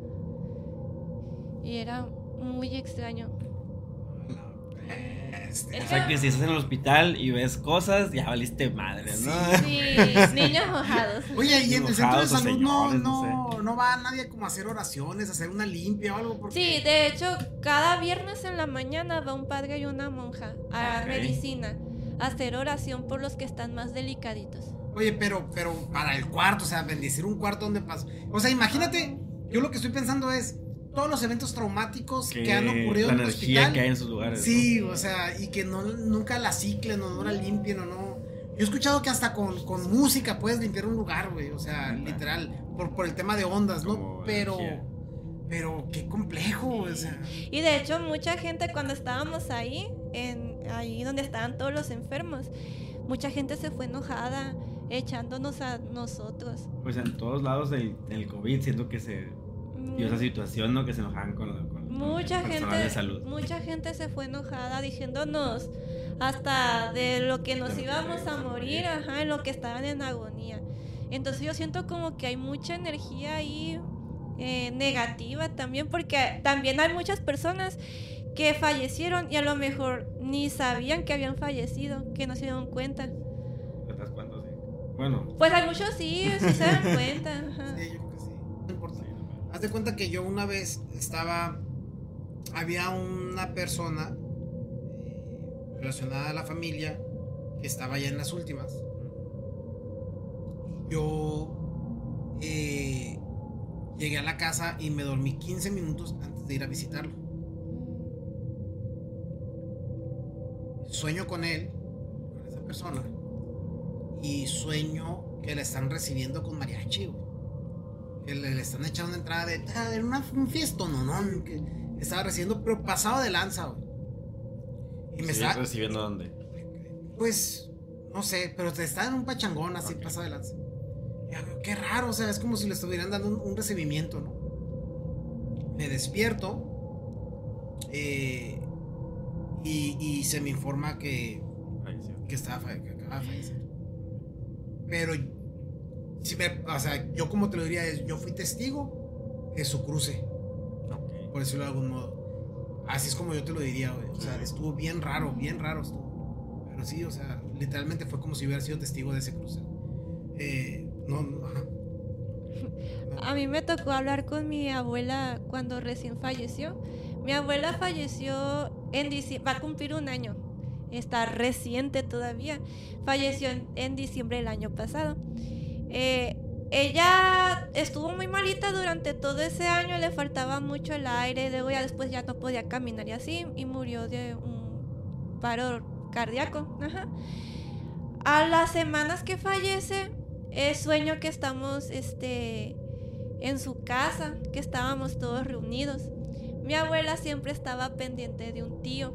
Y era muy extraño. Este, Es O sea que si estás en el hospital y ves cosas, ya valiste madre, ¿no? Sí, [laughs] niños mojados. Oye, y en el centro de salud no, no, no no, va nadie como a hacer oraciones, a hacer una limpia o algo. Porque... Sí, de hecho, cada viernes en la mañana va un padre y una monja a Ok. medicina a hacer oración por los que están más delicaditos. Oye, pero, pero para el cuarto, o sea, bendecir un cuarto donde pasó. O sea, imagínate, yo lo que estoy pensando es todos los eventos traumáticos que, han ocurrido la en el energía hospital. que hay en sus lugares. Sí, o sea, y que no, nunca la ciclen o no la limpien o no. Yo he escuchado que hasta con, con música puedes limpiar un lugar, güey. O sea, literal, por, por el tema de ondas, ¿no? Como Pero, energía. pero qué complejo, o sea. Y de hecho, mucha gente cuando estábamos ahí, en, ahí donde estaban todos los enfermos, mucha gente se fue enojada, echándonos a nosotros. ¿no? Pues en todos lados del, del COVID siento que se dio esa situación, ¿no? Que se enojaban con, con- con Mucha gente, de salud. mucha gente se fue enojada diciéndonos hasta de lo que nos íbamos a morir, morir. ajá, en lo que estaban en agonía. Entonces yo siento como que hay mucha energía ahí eh, negativa también, porque también hay muchas personas que fallecieron y a lo mejor ni sabían que habían fallecido, que no se dieron cuenta. ¿Estás cuánto? Sí. Bueno. Pues hay muchos sí, sí se dan [laughs] cuenta. ajá. Sí, yo Haz de cuenta que yo una vez estaba. Había una persona eh, relacionada a la familia que estaba ya en las últimas. Yo eh, llegué a la casa y me dormí 15 minutos antes de ir a visitarlo. Sueño con él, con esa persona, y sueño que la están recibiendo con mariachi. Que le, le están echando una entrada de ah, era una, un fiestón, no, no, que estaba recibiendo, pero pasado de lanza, güey. Y me está, recibiendo dónde? pues, no sé, pero te está en un pachangón así, Ok. pasado de lanza. Y qué raro, o sea, es como si le estuvieran dando un, un recibimiento, ¿no? Me despierto eh, y, y se me informa que, Falleció. que, estaba, que acaba de fallecer. Pero, si me- o sea, yo como te lo diría, es, yo fui testigo de su cruce, Ok. por decirlo de algún modo. Así es como yo te lo diría, güey. O sea, estuvo bien raro, bien raro estuvo. Pero sí, o sea, literalmente fue como si hubiera sido testigo de ese cruce. Eh, no, no, ajá. [laughs] A mí me tocó hablar con mi abuela cuando recién falleció. Mi abuela falleció en diciembre, va a cumplir un año. Está reciente todavía. Falleció en, en diciembre del año pasado. Eh, ella estuvo muy malita durante todo ese año, le faltaba mucho el aire, luego ya después ya no podía caminar y así, y murió de un paro cardíaco. A las semanas que fallece, eh, sueño que estamos este, en su casa, que estábamos todos reunidos. Mi abuela siempre estaba pendiente de un tío.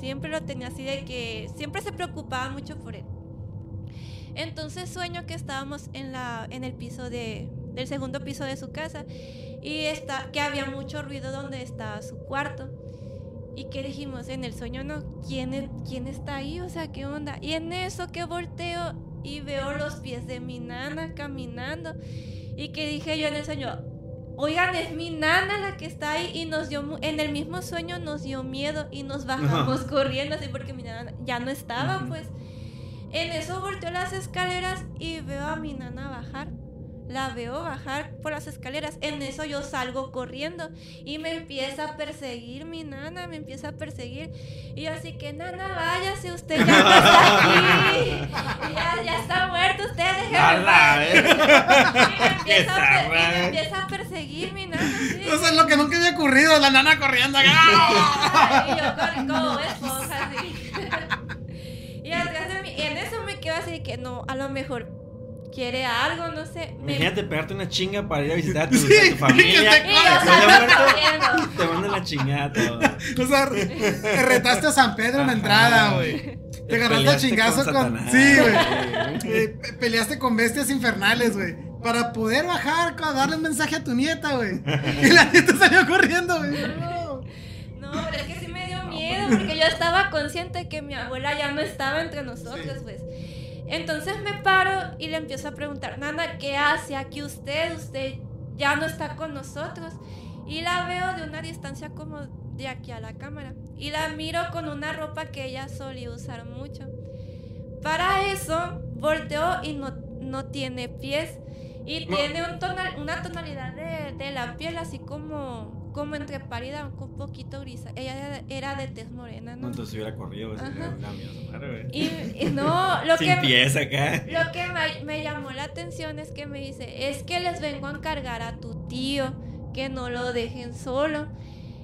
Siempre lo tenía así de que siempre se preocupaba mucho por él. Entonces sueño que estábamos en, la, en el piso de, del segundo piso de su casa y está, que había mucho ruido donde estaba su cuarto. Y que dijimos en el sueño, no, ¿quién, es- ¿quién está ahí? O sea, ¿qué onda? Y en eso que volteo y veo los pies de mi nana caminando. Y que dije yo en el sueño, oigan, es mi nana la que está ahí. Y nos dio, en el mismo sueño nos dio miedo y nos bajamos [laughs] corriendo así porque mi nana ya no estaba, pues. En eso volteo las escaleras y veo a mi nana bajar. La veo bajar por las escaleras. En eso yo salgo corriendo y me empieza a perseguir mi nana, me empieza a perseguir. Y yo así que, nana, váyase, usted ya no está aquí. Ya, ya está muerto, usted déjeme A en la paz". vez. Y me empieza, a, per- y me eh. empieza a perseguir mi nana. sí. O sea, lo que nunca había ocurrido, la nana corriendo. ¡ah! Y yo como esponja [laughs] así. Y atrás de mí, en eso me quedo así de que no, a lo mejor quiere algo, no sé. Me- Imagínate pegarte una chinga para ir a visitar a tu, [laughs] Sí, a tu familia. que te. [laughs] [laughs] Te mandan la chingada todo. O sea, re- te retaste a San Pedro en la entrada, güey. Te agarraste a chingazo con. Sí, güey. Eh, pe- peleaste con bestias infernales, güey. Para poder bajar, a darle un mensaje a tu nieta, güey. Y la nieta salió corriendo, güey. No. No, pero es que sí me dio miedo porque yo estaba consciente que mi abuela ya no estaba entre nosotros, Sí. pues. Entonces me paro y le empiezo a preguntar, Nana, ¿qué hace aquí usted? Usted ya no está con nosotros. Y la veo de una distancia como de aquí a la cámara. Y la miro con una ropa que ella solía usar mucho. Para eso, volteó y no, no tiene pies. Y No. tiene un tonal- una tonalidad de, de la piel así como, como entre pálida, un poquito grisa. Ella era, de tez morena, No, entonces hubiera corrido, una madre, güey. Y, y no, lo Sin que, pies acá. lo que me, me llamó la atención es que me dice, es que les vengo a encargar a tu tío, que no lo dejen solo.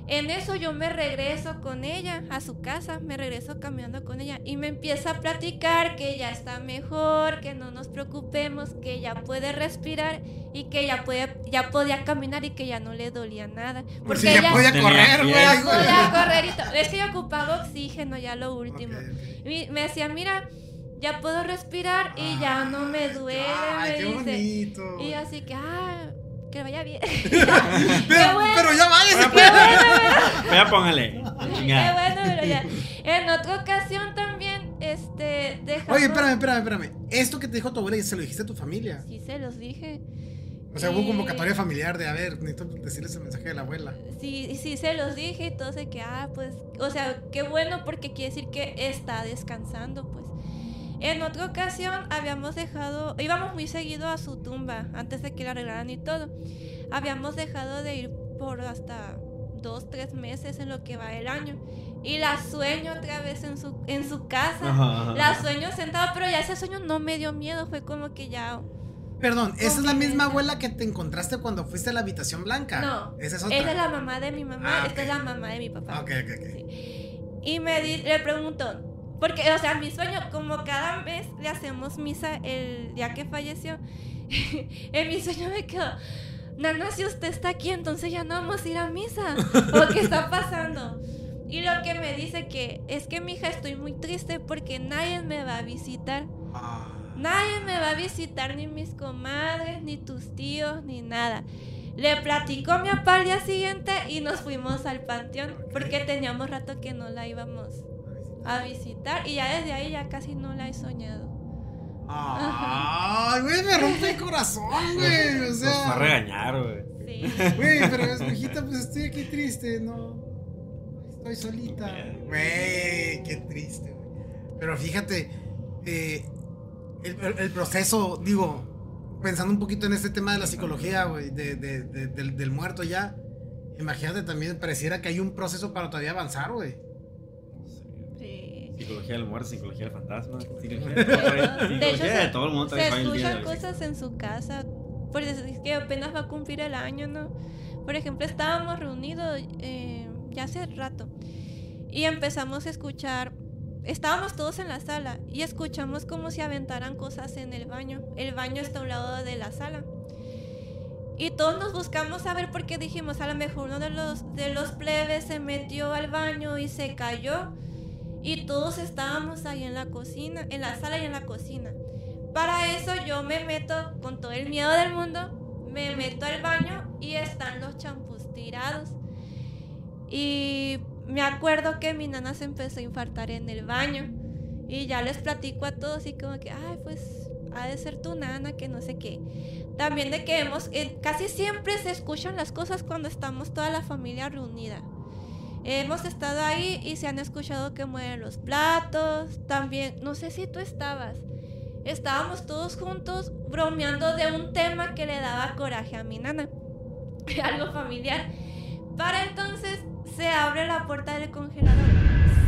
En eso yo me regreso con ella a su casa, me regreso caminando con ella y me empieza a platicar que ya está mejor, que no nos preocupemos, que ya puede respirar y que ya puede, ya podía caminar y que ya no le dolía nada. Por si ya podía correr, güey. podía correr y todo. Es que yo ocupaba oxígeno ya lo último. Y me decía, mira, ya puedo respirar y ya no me duele, Ay, me qué dice. bonito. Y así que, ah, que vaya bien. [laughs] Pero, bueno. pero ya váyase, Qué bueno, póngale. Qué bueno, pero ya. En otra ocasión también, este, dejamos... Oye, espérame, espérame, espérame. Esto que te dijo tu abuela, ¿se lo dijiste a tu familia? Sí, se los dije. O sea, hubo convocatoria familiar de, a ver, necesito decirles el mensaje de la abuela. Sí, sí, se los dije y todo de que, ah, pues, o sea, qué bueno porque quiere decir que está descansando, pues. En otra ocasión habíamos dejado, íbamos muy seguido a su tumba antes de que la arreglaran y todo. Habíamos dejado de ir por hasta dos, tres meses en lo que va el año. Y la sueño otra vez en su, en su casa. Ajá, ajá. La sueño sentada, pero ya ese sueño no me dio miedo, fue como que ya... Perdón, ¿esa es la misma abuela que te encontraste cuando fuiste a la habitación blanca? No, Esa es otra. Esa es la mamá de mi mamá, Ah, esta es la mamá de mi papá. Ok, ok, ok. Sí. Y me di- le pregunto, porque, o sea, mi sueño, como cada mes le hacemos misa el día que falleció, [laughs] en mi sueño me quedo, Nana, si usted está aquí, entonces ya no vamos a ir a misa. ¿O qué está [laughs] pasando? Y lo que me dice que es que mi hija estoy muy triste porque nadie me va a visitar. Ah, Nadie me va a visitar, ni mis comadres, ni tus tíos, ni nada. Le platicó a mi papá al día siguiente y nos fuimos al panteón porque teníamos rato que no la íbamos a visitar y ya desde ahí ya casi no la he soñado. Ay, güey, me rompe el corazón, güey. O Nos fue a sea, regañar, güey. Sí. güey, pero es, hijita, pues estoy aquí triste, no. Estoy solita. Güey, qué triste, güey. Pero fíjate, eh, el, el- el proceso, digo, pensando un poquito en este tema de la psicología, güey, de, de- de- del, del muerto ya. Imagínate también, pareciera que hay un proceso para todavía avanzar, güey. Psicología del muerto, psicología del fantasma. [laughs] Psicología De de, hecho, psicología de se- todo el mundo Se escuchan cosas en su casa. Por eso es que apenas va a cumplir el año, ¿no? Por ejemplo, estábamos reunidos eh, ya hace rato y empezamos a escuchar. Estábamos todos en la sala y escuchamos como si aventaran cosas en el baño. El baño está a un lado de la sala. Y todos nos buscamos a ver porque dijimos, a lo mejor uno de los, de los plebes se metió al baño y se cayó. Y todos estábamos ahí en la cocina, en la sala y en la cocina. Para eso yo me meto con todo el miedo del mundo, me meto al baño y están los champús tirados. Y me acuerdo que mi nana se empezó a infartar en el baño. Y ya les platico a todos y como que, ay, pues ha de ser tu nana, que no sé qué. También de que hemos, eh, casi siempre se escuchan las cosas cuando estamos toda la familia reunida. Hemos estado ahí y se han escuchado que mueven los platos. También, no sé si tú estabas. Estábamos todos juntos bromeando de un tema que le daba coraje a mi nana. [laughs] Algo familiar. Para entonces se abre la puerta del congelador.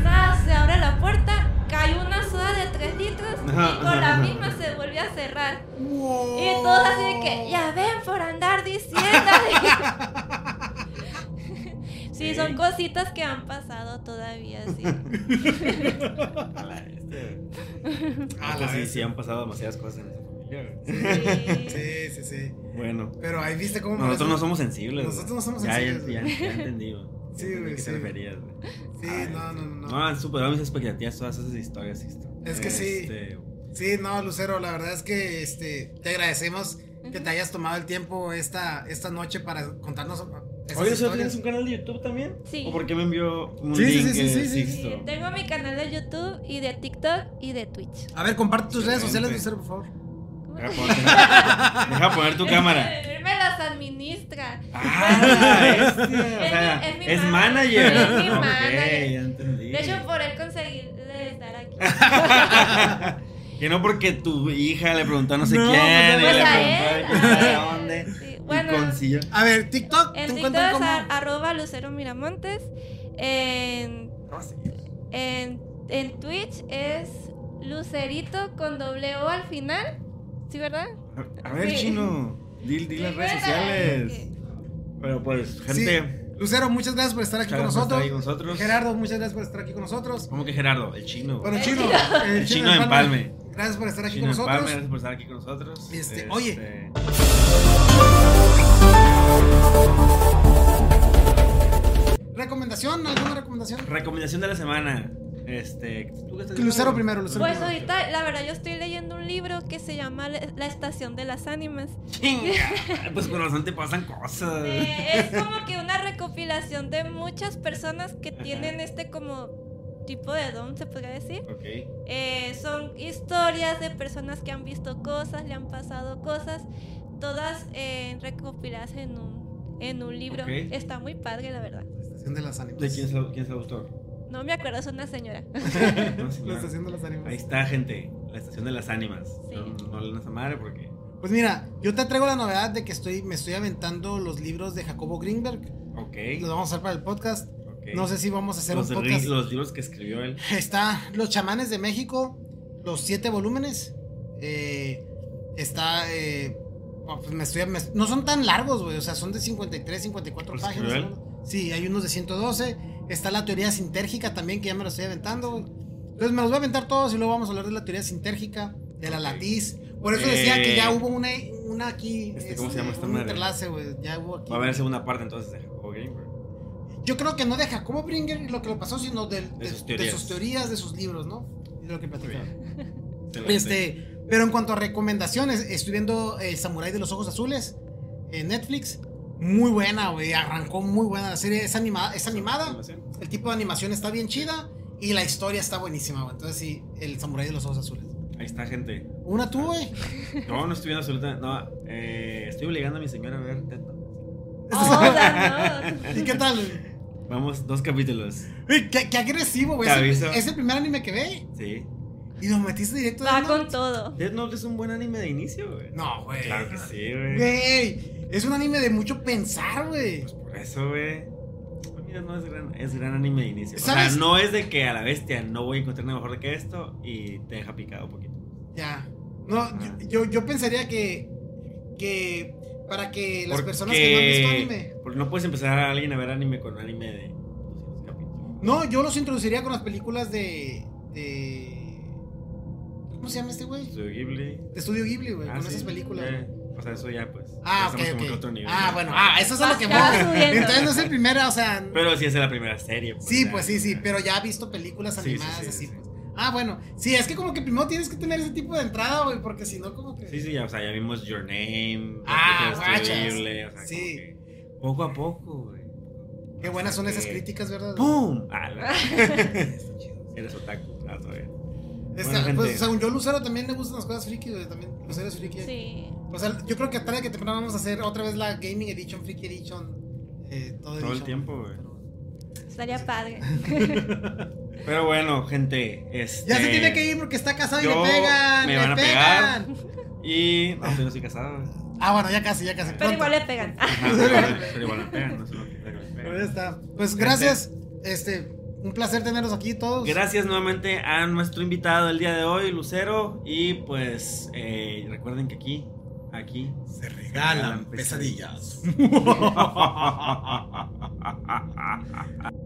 ¡Zas! Se abre la puerta, cae una soda de 3 litros y con la misma se vuelve a cerrar. Y todos así de que, ya ven por andar diciendo. [laughs] sí, son cositas que han pasado todavía, sí. [laughs] Este- A Ah, la pues sí, sí, han pasado demasiadas cosas en esa familia. Sí. Sí, sí, sí. Bueno, Pero ahí viste cómo. nosotros no somos sensibles. Nosotros no somos Ya, sensibles, Ya, ya, ya entendí, güey. Sí, güey, qué sí. te referías, güey. Sí, Ay, no, no, no. No, han superado mis expectativas todas esas historias. Es que sí. Este, Sí, no, Lucero, la verdad es que este, te agradecemos que te hayas tomado el tiempo esta, esta noche para contarnos Oye, ¿solo historias. tienes un canal de YouTube también? Sí. ¿O por qué me envió un Sí, sí, link sí, sí, sí, sí. Tengo mi canal de YouTube y de TikTok y de Twitch. A ver, comparte tus redes sociales. Lucero, por favor. Deja poner, deja poner tu [laughs] cámara. Él me las administra. Ah, [laughs] este, o Es es mi es manager. manager. Es mi manager. ya entendí. De hecho, por él conseguí estar aquí. [laughs] que no porque tu hija le preguntó a no sé No, quién, y pues le a él. dónde. Bueno. A ver, TikTok, en ¿te TikTok es como? a- arroba Lucero Miramontes. En, en, en Twitch es Lucerito con doble O al final. ¿Sí, verdad? A ver, Sí. chino, di, di las redes sociales. Ok. Pero pues, gente, Lucero, muchas gracias por estar aquí con nosotros. ahí. Gerardo, muchas gracias por estar aquí con nosotros. ¿cómo que Gerardo? El chino. Bueno, El Chino, chino. el El chino de Empalme. Gracias por estar aquí Chino con Empalme, nosotros. gracias por estar aquí con nosotros. Este, oye. ¿Recomendación? ¿Alguna recomendación? Recomendación de la semana. Este, ¿tú qué estás Lucero primero, Lucero. Pues primero. ahorita, la verdad, yo estoy leyendo un libro que se llama La Estación de las Ánimas. Chinga, [laughs] Pues con razón te pasan cosas. Eh, es como que una recopilación de muchas personas que tienen este como tipo de don, se podría decir. Ok. Eh, son historias de personas que han visto cosas, le han pasado cosas, todas eh, recopiladas en un, en un libro. Está muy padre, la verdad. La estación de las ánimas. ¿De quién es, el, quién es el autor? No me acuerdo, es una señora. [laughs] No, La estación de las ánimas. Ahí está, gente. La estación de las ánimas. Sí. No, no le den esa madre porque. Pues mira, yo te traigo la novedad de que estoy, me estoy aventando los libros de Jacobo Greenberg. Ok. Los vamos a hacer para el podcast. ok. No sé si vamos a hacer los, un podcast. los libros que escribió él. [laughs] Está Los chamanes de México, los siete volúmenes. Eh, está. eh, pues me estoy, me- no son tan largos, güey. O sea, son de 53, 54 ¿Los páginas. ¿no? Sí, hay unos de 112. Está la teoría sintérgica también, que ya me lo estoy aventando, güey. Entonces me los voy a aventar todos y luego vamos a hablar de la teoría sintérgica, de la Ok. latiz. Por eso decía Eh, que ya hubo una, una aquí. este, ¿cómo se llama esta Un madre? interlace, güey. Ya hubo aquí. Va a haber segunda parte entonces de Jacobo Greenberg. Yo creo que no de Jacobo Bringer lo que le pasó, sino de, De sus de teorías. sus teorías, de sus libros, ¿no? Y de lo que Muy platicaron. [laughs] Excelente. Este, pero en cuanto a recomendaciones, estoy viendo El Samurai de los Ojos Azules en Netflix. Muy buena, güey. Arrancó muy buena la serie. Es animada, es animada. El tipo de animación está bien chida. Y la historia está buenísima, güey. Entonces sí, El Samurai de los Ojos Azules. Ahí está, gente. Una tú, güey. No, no estoy viendo absolutamente. No, eh, estoy obligando a mi señora a ver Ted Lasso. Oh. [laughs] ¿Y qué tal? Vamos, dos capítulos. Uy, qué, qué agresivo, güey. Es el primer anime que ve. Sí. Y lo metiste directo Va con todo. Death Note es un buen anime de inicio, güey. No, güey. Claro que sí, güey. Güey, es un anime de mucho pensar, güey. Pues por eso, güey. Pues mira, no es gran, es gran anime de inicio. O sea, no es de que a la bestia no voy a encontrar nada mejor que esto y te deja picado un poquito. Ya. No, yo, yo, yo pensaría que. que para que las Porque- personas que no han visto anime. Porque no puedes empezar a alguien a ver anime con anime de 200 capítulos. No, yo los introduciría con las películas de. de ¿Cómo se llama este güey? Estudio Ghibli. Estudio Ghibli, güey, Ah, con sí, esas películas. eh, o sea, eso ya, pues. Ah, ok, otro nivel. Ah, bueno, ah, eso es a lo que voy. Entonces no es el primero, o sea. Pero sí es la primera serie. Pues, sí, ya. pues sí, sí, pero ya ha visto películas Sí, sí, animadas sí, así, sí. pues. Ah, bueno. Sí, es que como que primero tienes que tener ese tipo de entrada, güey, porque si no, como que. Sí, sí, ya, o sea, ya vimos Your Name. Ah. Destruible, o sea, Sí. como que poco a poco, güey. Qué buenas son esas críticas, ¿verdad? ¡Pum! Ah, la-. [laughs] [laughs] Eres otaku. Ah, todavía. Esta- Bueno, gente. pues, según yo, Lucero también le gustan las cosas friki, güey. También, Lucero es friki. Sí. O sea, yo creo que tarde que temprano vamos a hacer otra vez la Gaming Edition, Friki Edition. Eh, todo, Todo el tiempo, güey. Estaría padre. [laughs] Pero bueno, gente. Este, Ya se tiene que ir porque está casado y le pegan. me le van a pegan. pegar. [laughs] Y. No, yo no estoy casado, güey. Ah, bueno, ya casi, ya casi. Pero pronto. igual le pegan. Ajá, pero igual- pero igual me pegan, no es lo que pero me pegan. Pero ya está. Pues gracias. Este, un placer tenerlos aquí todos. Gracias nuevamente a nuestro invitado el día de hoy, Lucero. Y pues eh, recuerden que aquí, aquí. Se regalan pesadillas. pesadillas. [laughs] [laughs]